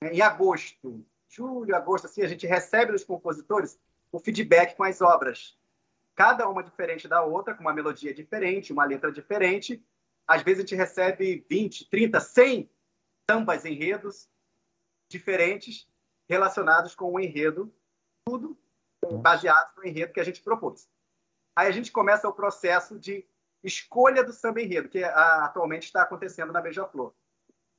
né, em agosto, julho, agosto, assim, a gente recebe dos compositores o feedback com as obras. Cada uma diferente da outra, com uma melodia diferente, uma letra diferente. Às vezes a gente recebe 20, 30, 100 sambas enredos diferentes relacionados com o enredo, tudo baseado no enredo que a gente propôs. Aí a gente começa o processo de escolha do samba enredo, que atualmente está acontecendo na Beija-Flor.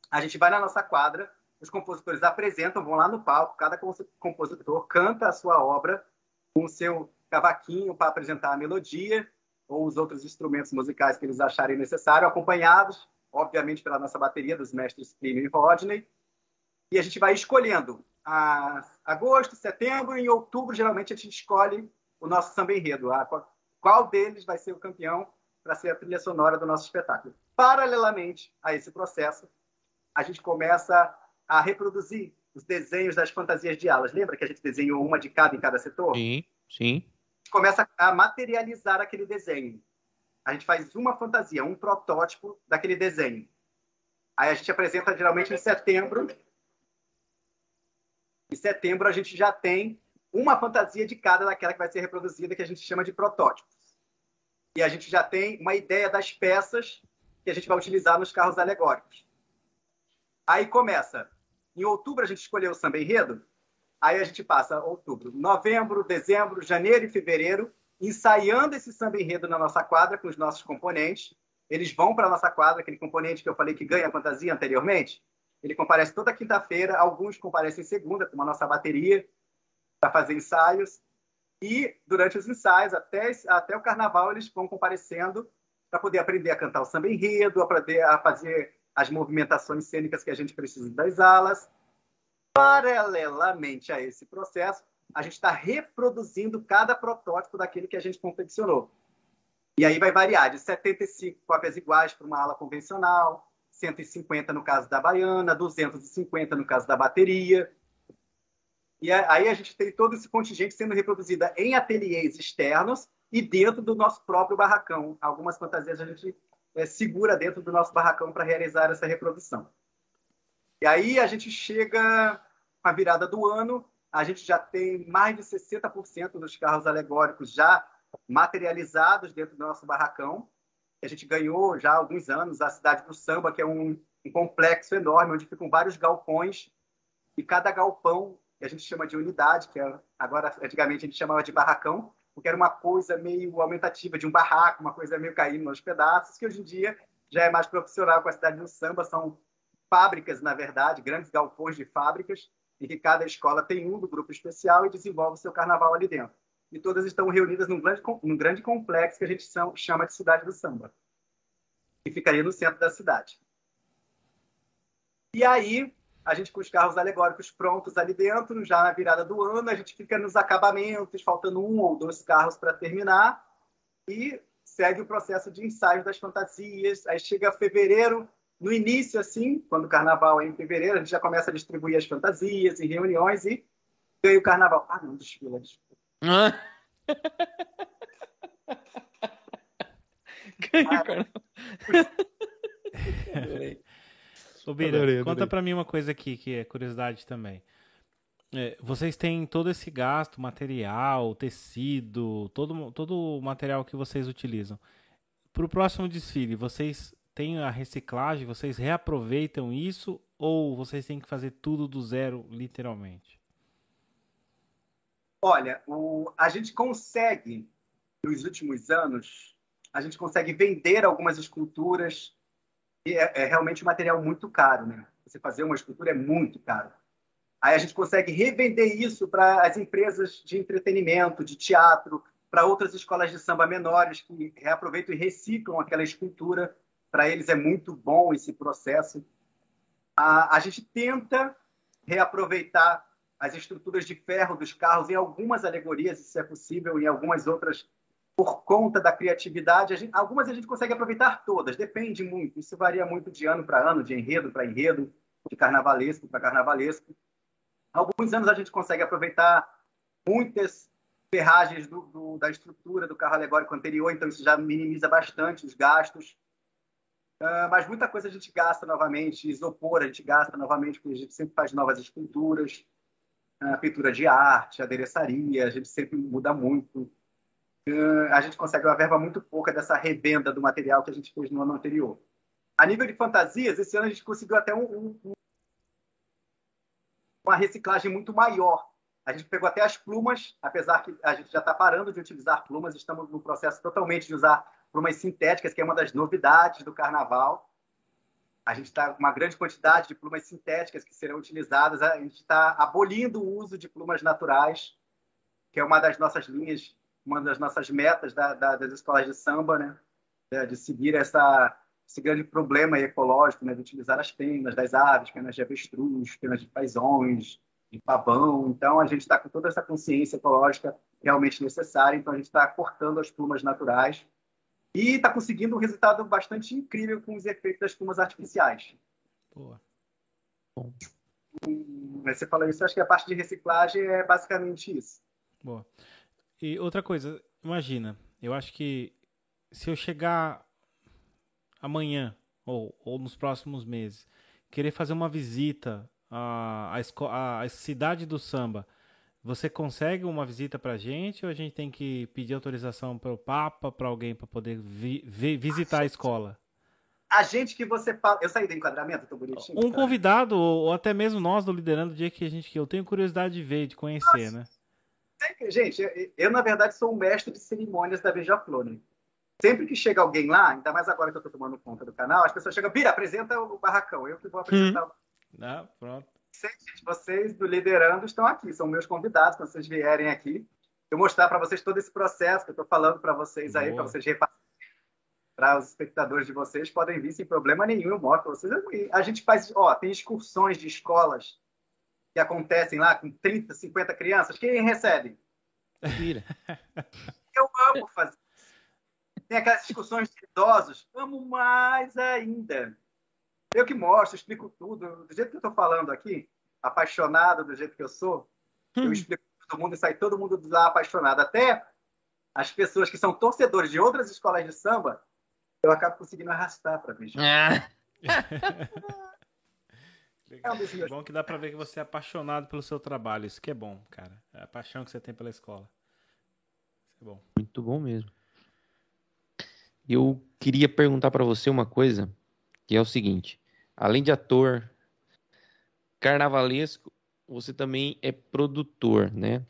A gente vai na nossa quadra, os compositores apresentam, vão lá no palco, cada compositor canta a sua obra com o seu cavaquinho para apresentar a melodia ou os outros instrumentos musicais que eles acharem necessário, acompanhados, obviamente, pela nossa bateria dos mestres Plínio e Rodney. E a gente vai escolhendo a agosto, setembro e outubro, geralmente a gente escolhe o nosso samba enredo, qual deles vai ser o campeão para ser a trilha sonora do nosso espetáculo. Paralelamente a esse processo, a gente começa a reproduzir os desenhos das fantasias de alas. Lembra que a gente desenhou uma de cada em cada setor? Sim, sim. Começa a materializar aquele desenho. A gente faz uma fantasia, um protótipo daquele desenho. Aí a gente apresenta geralmente em setembro. Em setembro a gente já tem uma fantasia de cada daquela que vai ser reproduzida, que a gente chama de protótipos. E a gente já tem uma ideia das peças que a gente vai utilizar nos carros alegóricos. Aí começa. Em outubro a gente escolheu o samba enredo. Aí a gente passa outubro, novembro, dezembro, janeiro e fevereiro ensaiando esse samba enredo na nossa quadra com os nossos componentes. Eles vão para a nossa quadra, aquele componente que eu falei que ganha a fantasia anteriormente. Ele comparece toda quinta-feira, alguns comparecem segunda, com a nossa bateria, para fazer ensaios. E durante os ensaios, até, até o carnaval, eles vão comparecendo para poder aprender a cantar o samba enredo, a, poder, a fazer as movimentações cênicas que a gente precisa das alas. Paralelamente a esse processo, a gente está reproduzindo cada protótipo daquele que a gente confeccionou. E aí vai variar de 75 cópias iguais para uma ala convencional, 150 no caso da baiana, 250 no caso da bateria. E aí a gente tem todo esse contingente sendo reproduzido em ateliês externos e dentro do nosso próprio barracão. Algumas fantasias a gente é, segura dentro do nosso barracão para realizar essa reprodução. E aí a gente chega com a virada do ano, a gente já tem mais de 60% dos carros alegóricos já materializados dentro do nosso barracão. A gente ganhou já há alguns anos a cidade do Samba, que é um, um complexo enorme, onde ficam vários galpões, e cada galpão, a gente chama de unidade, que é, agora antigamente a gente chamava de barracão, porque era uma coisa meio aumentativa de um barraco, uma coisa meio caindo nos pedaços, que hoje em dia já é mais profissional com a cidade do samba, são fábricas, na verdade, grandes galpões de fábricas, em que cada escola tem um do grupo especial e desenvolve o seu carnaval ali dentro. E todas estão reunidas num grande, num grande complexo que a gente chama de Cidade do Samba, que ficaria no centro da cidade. E aí, a gente com os carros alegóricos prontos ali dentro, já na virada do ano, a gente fica nos acabamentos, faltando um ou dois carros para terminar, e segue o processo de ensaio das fantasias. Aí chega fevereiro, no início, assim, quando o carnaval é em fevereiro, a gente já começa a distribuir as fantasias em reuniões e ganha o carnaval. Ah, não, desfila, desfila. *laughs* ganha o carnaval. *laughs* Ô, Bira, adorei, conta para mim uma coisa aqui que é curiosidade também. É, vocês têm todo esse gasto, material, tecido, todo, todo o material que vocês utilizam. Para o próximo desfile, vocês têm a reciclagem? Vocês reaproveitam isso? Ou vocês têm que fazer tudo do zero, literalmente? Olha, o, a gente consegue, nos últimos anos, a gente consegue vender algumas esculturas é, é realmente um material muito caro, né? Você fazer uma escultura é muito caro. Aí a gente consegue revender isso para as empresas de entretenimento, de teatro, para outras escolas de samba menores que reaproveitam e reciclam aquela escultura. Para eles é muito bom esse processo. A, a gente tenta reaproveitar as estruturas de ferro dos carros em algumas alegorias, isso é possível, em algumas outras, por conta da criatividade. A gente, algumas a gente consegue aproveitar todas, depende muito. Isso varia muito de ano para ano, de enredo para enredo, de carnavalesco para carnavalesco. Alguns anos a gente consegue aproveitar muitas ferragens do, do, da estrutura do carro alegórico anterior, então isso já minimiza bastante os gastos. Uh, mas muita coisa a gente gasta novamente, isopor a gente gasta novamente, porque a gente sempre faz novas esculturas, uh, pintura de arte, adereçaria, a gente sempre muda muito. Uh, a gente consegue uma verba muito pouca dessa revenda do material que a gente fez no ano anterior. A nível de fantasias, esse ano a gente conseguiu até um, um, uma reciclagem muito maior. A gente pegou até as plumas, apesar que a gente já está parando de utilizar plumas, estamos no processo totalmente de usar plumas sintéticas, que é uma das novidades do carnaval. A gente está com uma grande quantidade de plumas sintéticas que serão utilizadas. A gente está abolindo o uso de plumas naturais, que é uma das nossas linhas, uma das nossas metas da, da, das escolas de samba, né? De seguir essa, esse grande problema ecológico, né? De utilizar as penas das aves, penas de avestruz, penas de paisões, de pavão. Então, a gente está com toda essa consciência ecológica realmente necessária. Então, a gente está cortando as plumas naturais e está conseguindo um resultado bastante incrível com os efeitos das plumas artificiais. Boa. Bom. Hum, você fala isso, acho que a parte de reciclagem é basicamente isso. Boa. E outra coisa, imagina, eu acho que se eu chegar amanhã ou, ou nos próximos meses, querer fazer uma visita à, à, à cidade do samba, você consegue uma visita para a gente ou a gente tem que pedir autorização para o Papa, para alguém para poder vi, vi, visitar a escola? A gente que você fala. Eu saí do enquadramento, tô bonitinho. Um convidado, ou até mesmo nós do Liderando, o dia que a gente que eu tenho curiosidade de ver, de conhecer, Nossa. né? Gente, eu, eu, na verdade sou um mestre de cerimônias da Beija-Flor, né? Sempre que chega alguém lá, ainda mais agora que eu estou tomando conta do canal, as pessoas chegam, Bira, apresenta o barracão. Eu que vou apresentar. Hum. Ah, pronto vocês do Liderando estão aqui, são meus convidados, quando vocês vierem aqui, eu mostrar para vocês todo esse processo que eu estou falando para vocês aí, para vocês repassarem. Para os espectadores de vocês, podem vir sem problema nenhum, eu mostro para vocês. A gente faz, ó, tem excursões de escolas que acontecem lá com 30, 50 crianças. Quem recebe? Vira. Eu amo fazer isso. Tem aquelas discussões de idosos, amo mais ainda. Eu que mostro, explico tudo. Do jeito que eu estou falando aqui, apaixonado do jeito que eu sou, hum. eu explico para todo mundo e sai todo mundo de lá apaixonado. Até as pessoas que são torcedores de outras escolas de samba, eu acabo conseguindo arrastar para ver. Ah. É um bom que dá para ver que você é apaixonado pelo seu trabalho. Isso que é bom, cara. É a paixão que você tem pela escola. Isso é bom. Muito bom mesmo. Eu queria perguntar para você uma coisa, que é o seguinte: além de ator, carnavalesco, você também é produtor, né?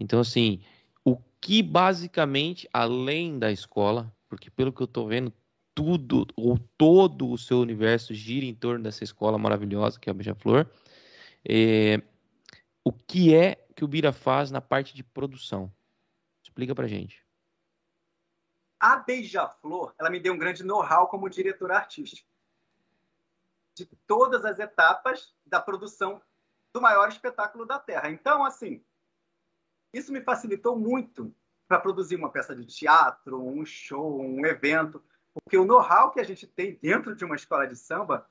Então, assim, o que basicamente, além da escola, porque pelo que eu tô vendo, tudo ou todo o seu universo gira em torno dessa escola maravilhosa que é a Beija-Flor, é, o que é que o Bira faz na parte de produção? Explica pra gente. A Beija-Flor, ela me deu um grande know-how como diretor artístico de todas as etapas da produção do maior espetáculo da Terra. Então, assim, isso me facilitou muito para produzir uma peça de teatro, um show, um evento, porque o know-how que a gente tem dentro de uma escola de samba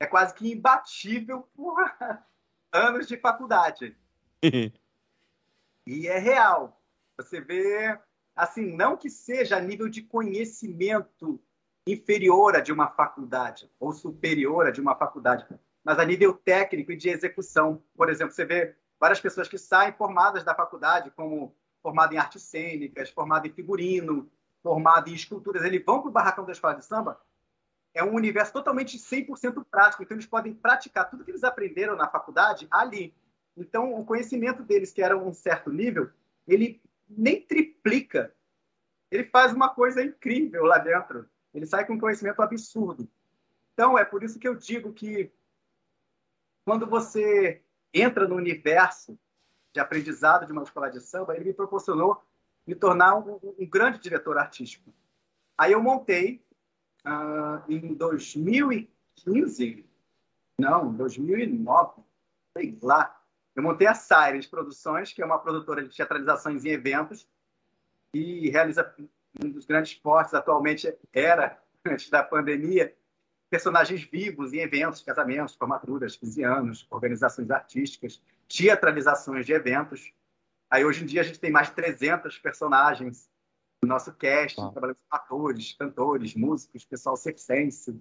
é quase que imbatível por *laughs* anos de faculdade. *laughs* e é real. Você vê, assim, não que seja a nível de conhecimento inferior a de uma faculdade ou superior a de uma faculdade, mas a nível técnico e de execução. Por exemplo, você vê várias pessoas que saem formadas da faculdade, como formado em artes cênicas, formado em figurino, formado em esculturas, eles vão para o barracão da escola de samba, é um universo totalmente 100% prático, então eles podem praticar tudo que eles aprenderam na faculdade ali. Então, o conhecimento deles, que era um certo nível, ele nem triplica. Ele faz uma coisa incrível lá dentro. Ele sai com um conhecimento absurdo. Então, é por isso que eu digo que quando você entra no universo de aprendizado de uma escola de samba, ele me proporcionou me tornar um, um grande diretor artístico. Aí eu montei uh, em 2015, não, 2009, sei lá, eu montei a Cyrus Produções, que é uma produtora de teatralizações em eventos e realiza um dos grandes esportes atualmente era, *laughs* antes da pandemia, personagens vivos em eventos, casamentos, formaturas, 15 anos, organizações artísticas, teatralizações de eventos. Aí hoje em dia a gente tem mais de 300 personagens no nosso cast, ah. trabalhando com atores, cantores, músicos, pessoal circense.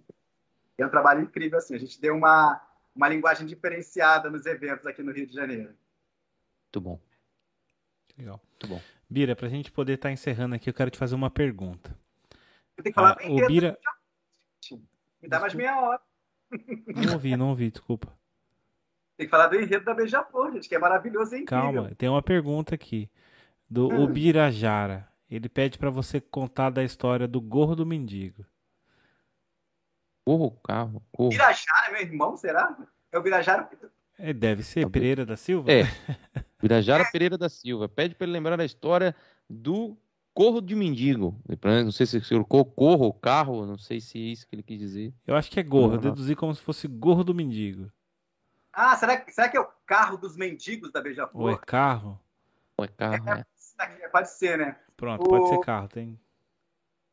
É um trabalho incrível assim. A gente deu uma uma linguagem diferenciada nos eventos aqui no Rio de Janeiro. Muito bom. Legal. Muito bom. Bira, para a gente poder estar tá encerrando aqui, eu quero te fazer uma pergunta. Eu tenho que falar ah, bem o Bira... Me dá mais meia hora. Não ouvi, não ouvi, desculpa. Tem que falar do enredo da Beija-Flor, gente, que é maravilhoso e incrível. Calma, tem uma pergunta aqui. Do hum. Ubirajara. Ele pede para você contar da história do gorro do mendigo. Corro, carro, corro. Birajara, meu irmão, será? É o Birajara? É, deve ser Pereira da Silva. É. *laughs* Birajara é. Pereira da Silva. Pede para ele lembrar a história do Corro de Mendigo. Não sei se colocou corro, carro, não sei se é isso que ele quis dizer. Eu acho que é gorro. Eu deduzi como se fosse gorro do mendigo. Ah, será, será que é o carro dos mendigos da Beija-Flor? Ou é carro? Ou é carro, é. é. Pode ser, né? Pronto, o... pode ser carro, tem.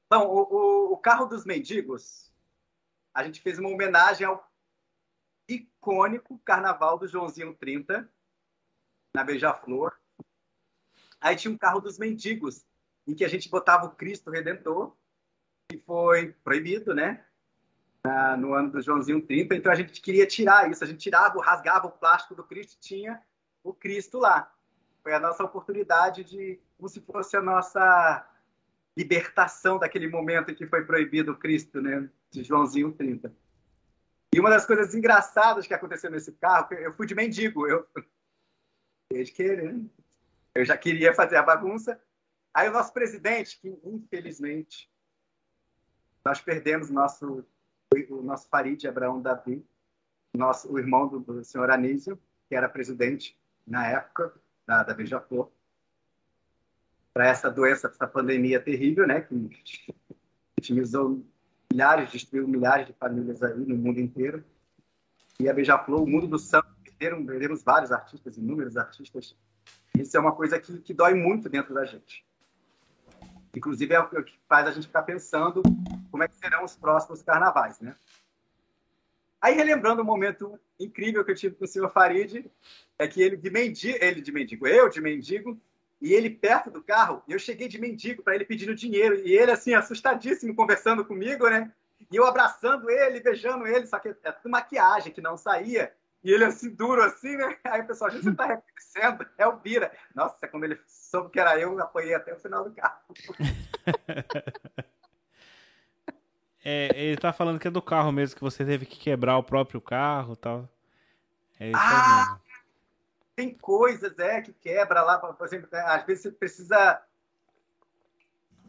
Então, o, o, o, carro dos mendigos, a gente fez uma homenagem ao icônico Carnaval do Joãozinho 30, na Beija-Flor. Aí tinha um carro dos mendigos, em que a gente botava o Cristo Redentor, que foi proibido, né? No ano do Joãozinho 30. Então a gente queria tirar isso. A gente tirava, rasgava o plástico do Cristo tinha o Cristo lá. Foi a nossa oportunidade de, como se fosse a nossa libertação daquele momento em que foi proibido o Cristo, né? De Joãozinho 30. E uma das coisas engraçadas que aconteceu nesse carro, eu fui de mendigo, eu *laughs* desde querer, né? eu já queria fazer a bagunça, Aí o nosso presidente, que infelizmente nós perdemos nosso, o nosso Farid Abraão Davi, nosso, o irmão do, do senhor Anísio, que era presidente na época da, da Beija-Flor, para essa doença, essa pandemia terrível, né, que vitimizou milhares, destruiu milhares de famílias aí no mundo inteiro. E a Beija-Flor, o mundo do samba, perderam, perdemos vários artistas, inúmeros artistas. Isso é uma coisa que, que dói muito dentro da gente. Inclusive, é o que faz a gente ficar pensando como é que serão os próximos carnavais, né? Aí, relembrando um momento incrível que eu tive com o senhor Farid, é que ele de mendigo, ele de mendigo, eu de mendigo, e ele perto do carro, e eu cheguei de mendigo para ele pedindo dinheiro, e ele assim, assustadíssimo, conversando comigo, né? E eu abraçando ele, beijando ele, só que é tudo maquiagem que não saía. E ele assim, duro assim, né? *laughs* Aí o pessoal, gente tá reconhecendo, é o Bira. Nossa, quando ele soube que era eu, eu apoiei até o final do carro. *laughs* é, ele tá falando que é do carro mesmo, que você teve que quebrar o próprio carro e tal. É isso ah, mesmo. Tem coisas, é, que quebra lá, por exemplo, né, às vezes você precisa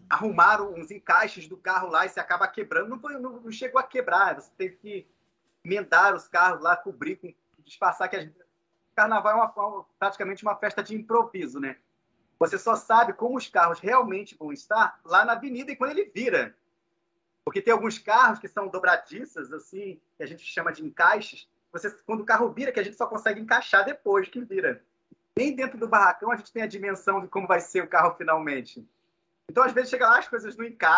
arrumar uns encaixes do carro lá e você acaba quebrando. Não, foi, não, não chegou a quebrar, você teve que emendar os carros lá, cobrir com disfarçar que a gente... carnaval é uma, praticamente uma festa de improviso, né? Você só sabe como os carros realmente vão estar lá na avenida e quando ele vira. Porque tem alguns carros que são dobradiças, assim, que a gente chama de encaixes. Você, quando o carro vira, que a gente só consegue encaixar depois que vira. Nem dentro do barracão a gente tem a dimensão de como vai ser o carro finalmente. Então, às vezes, chega lá, as coisas não encaixam.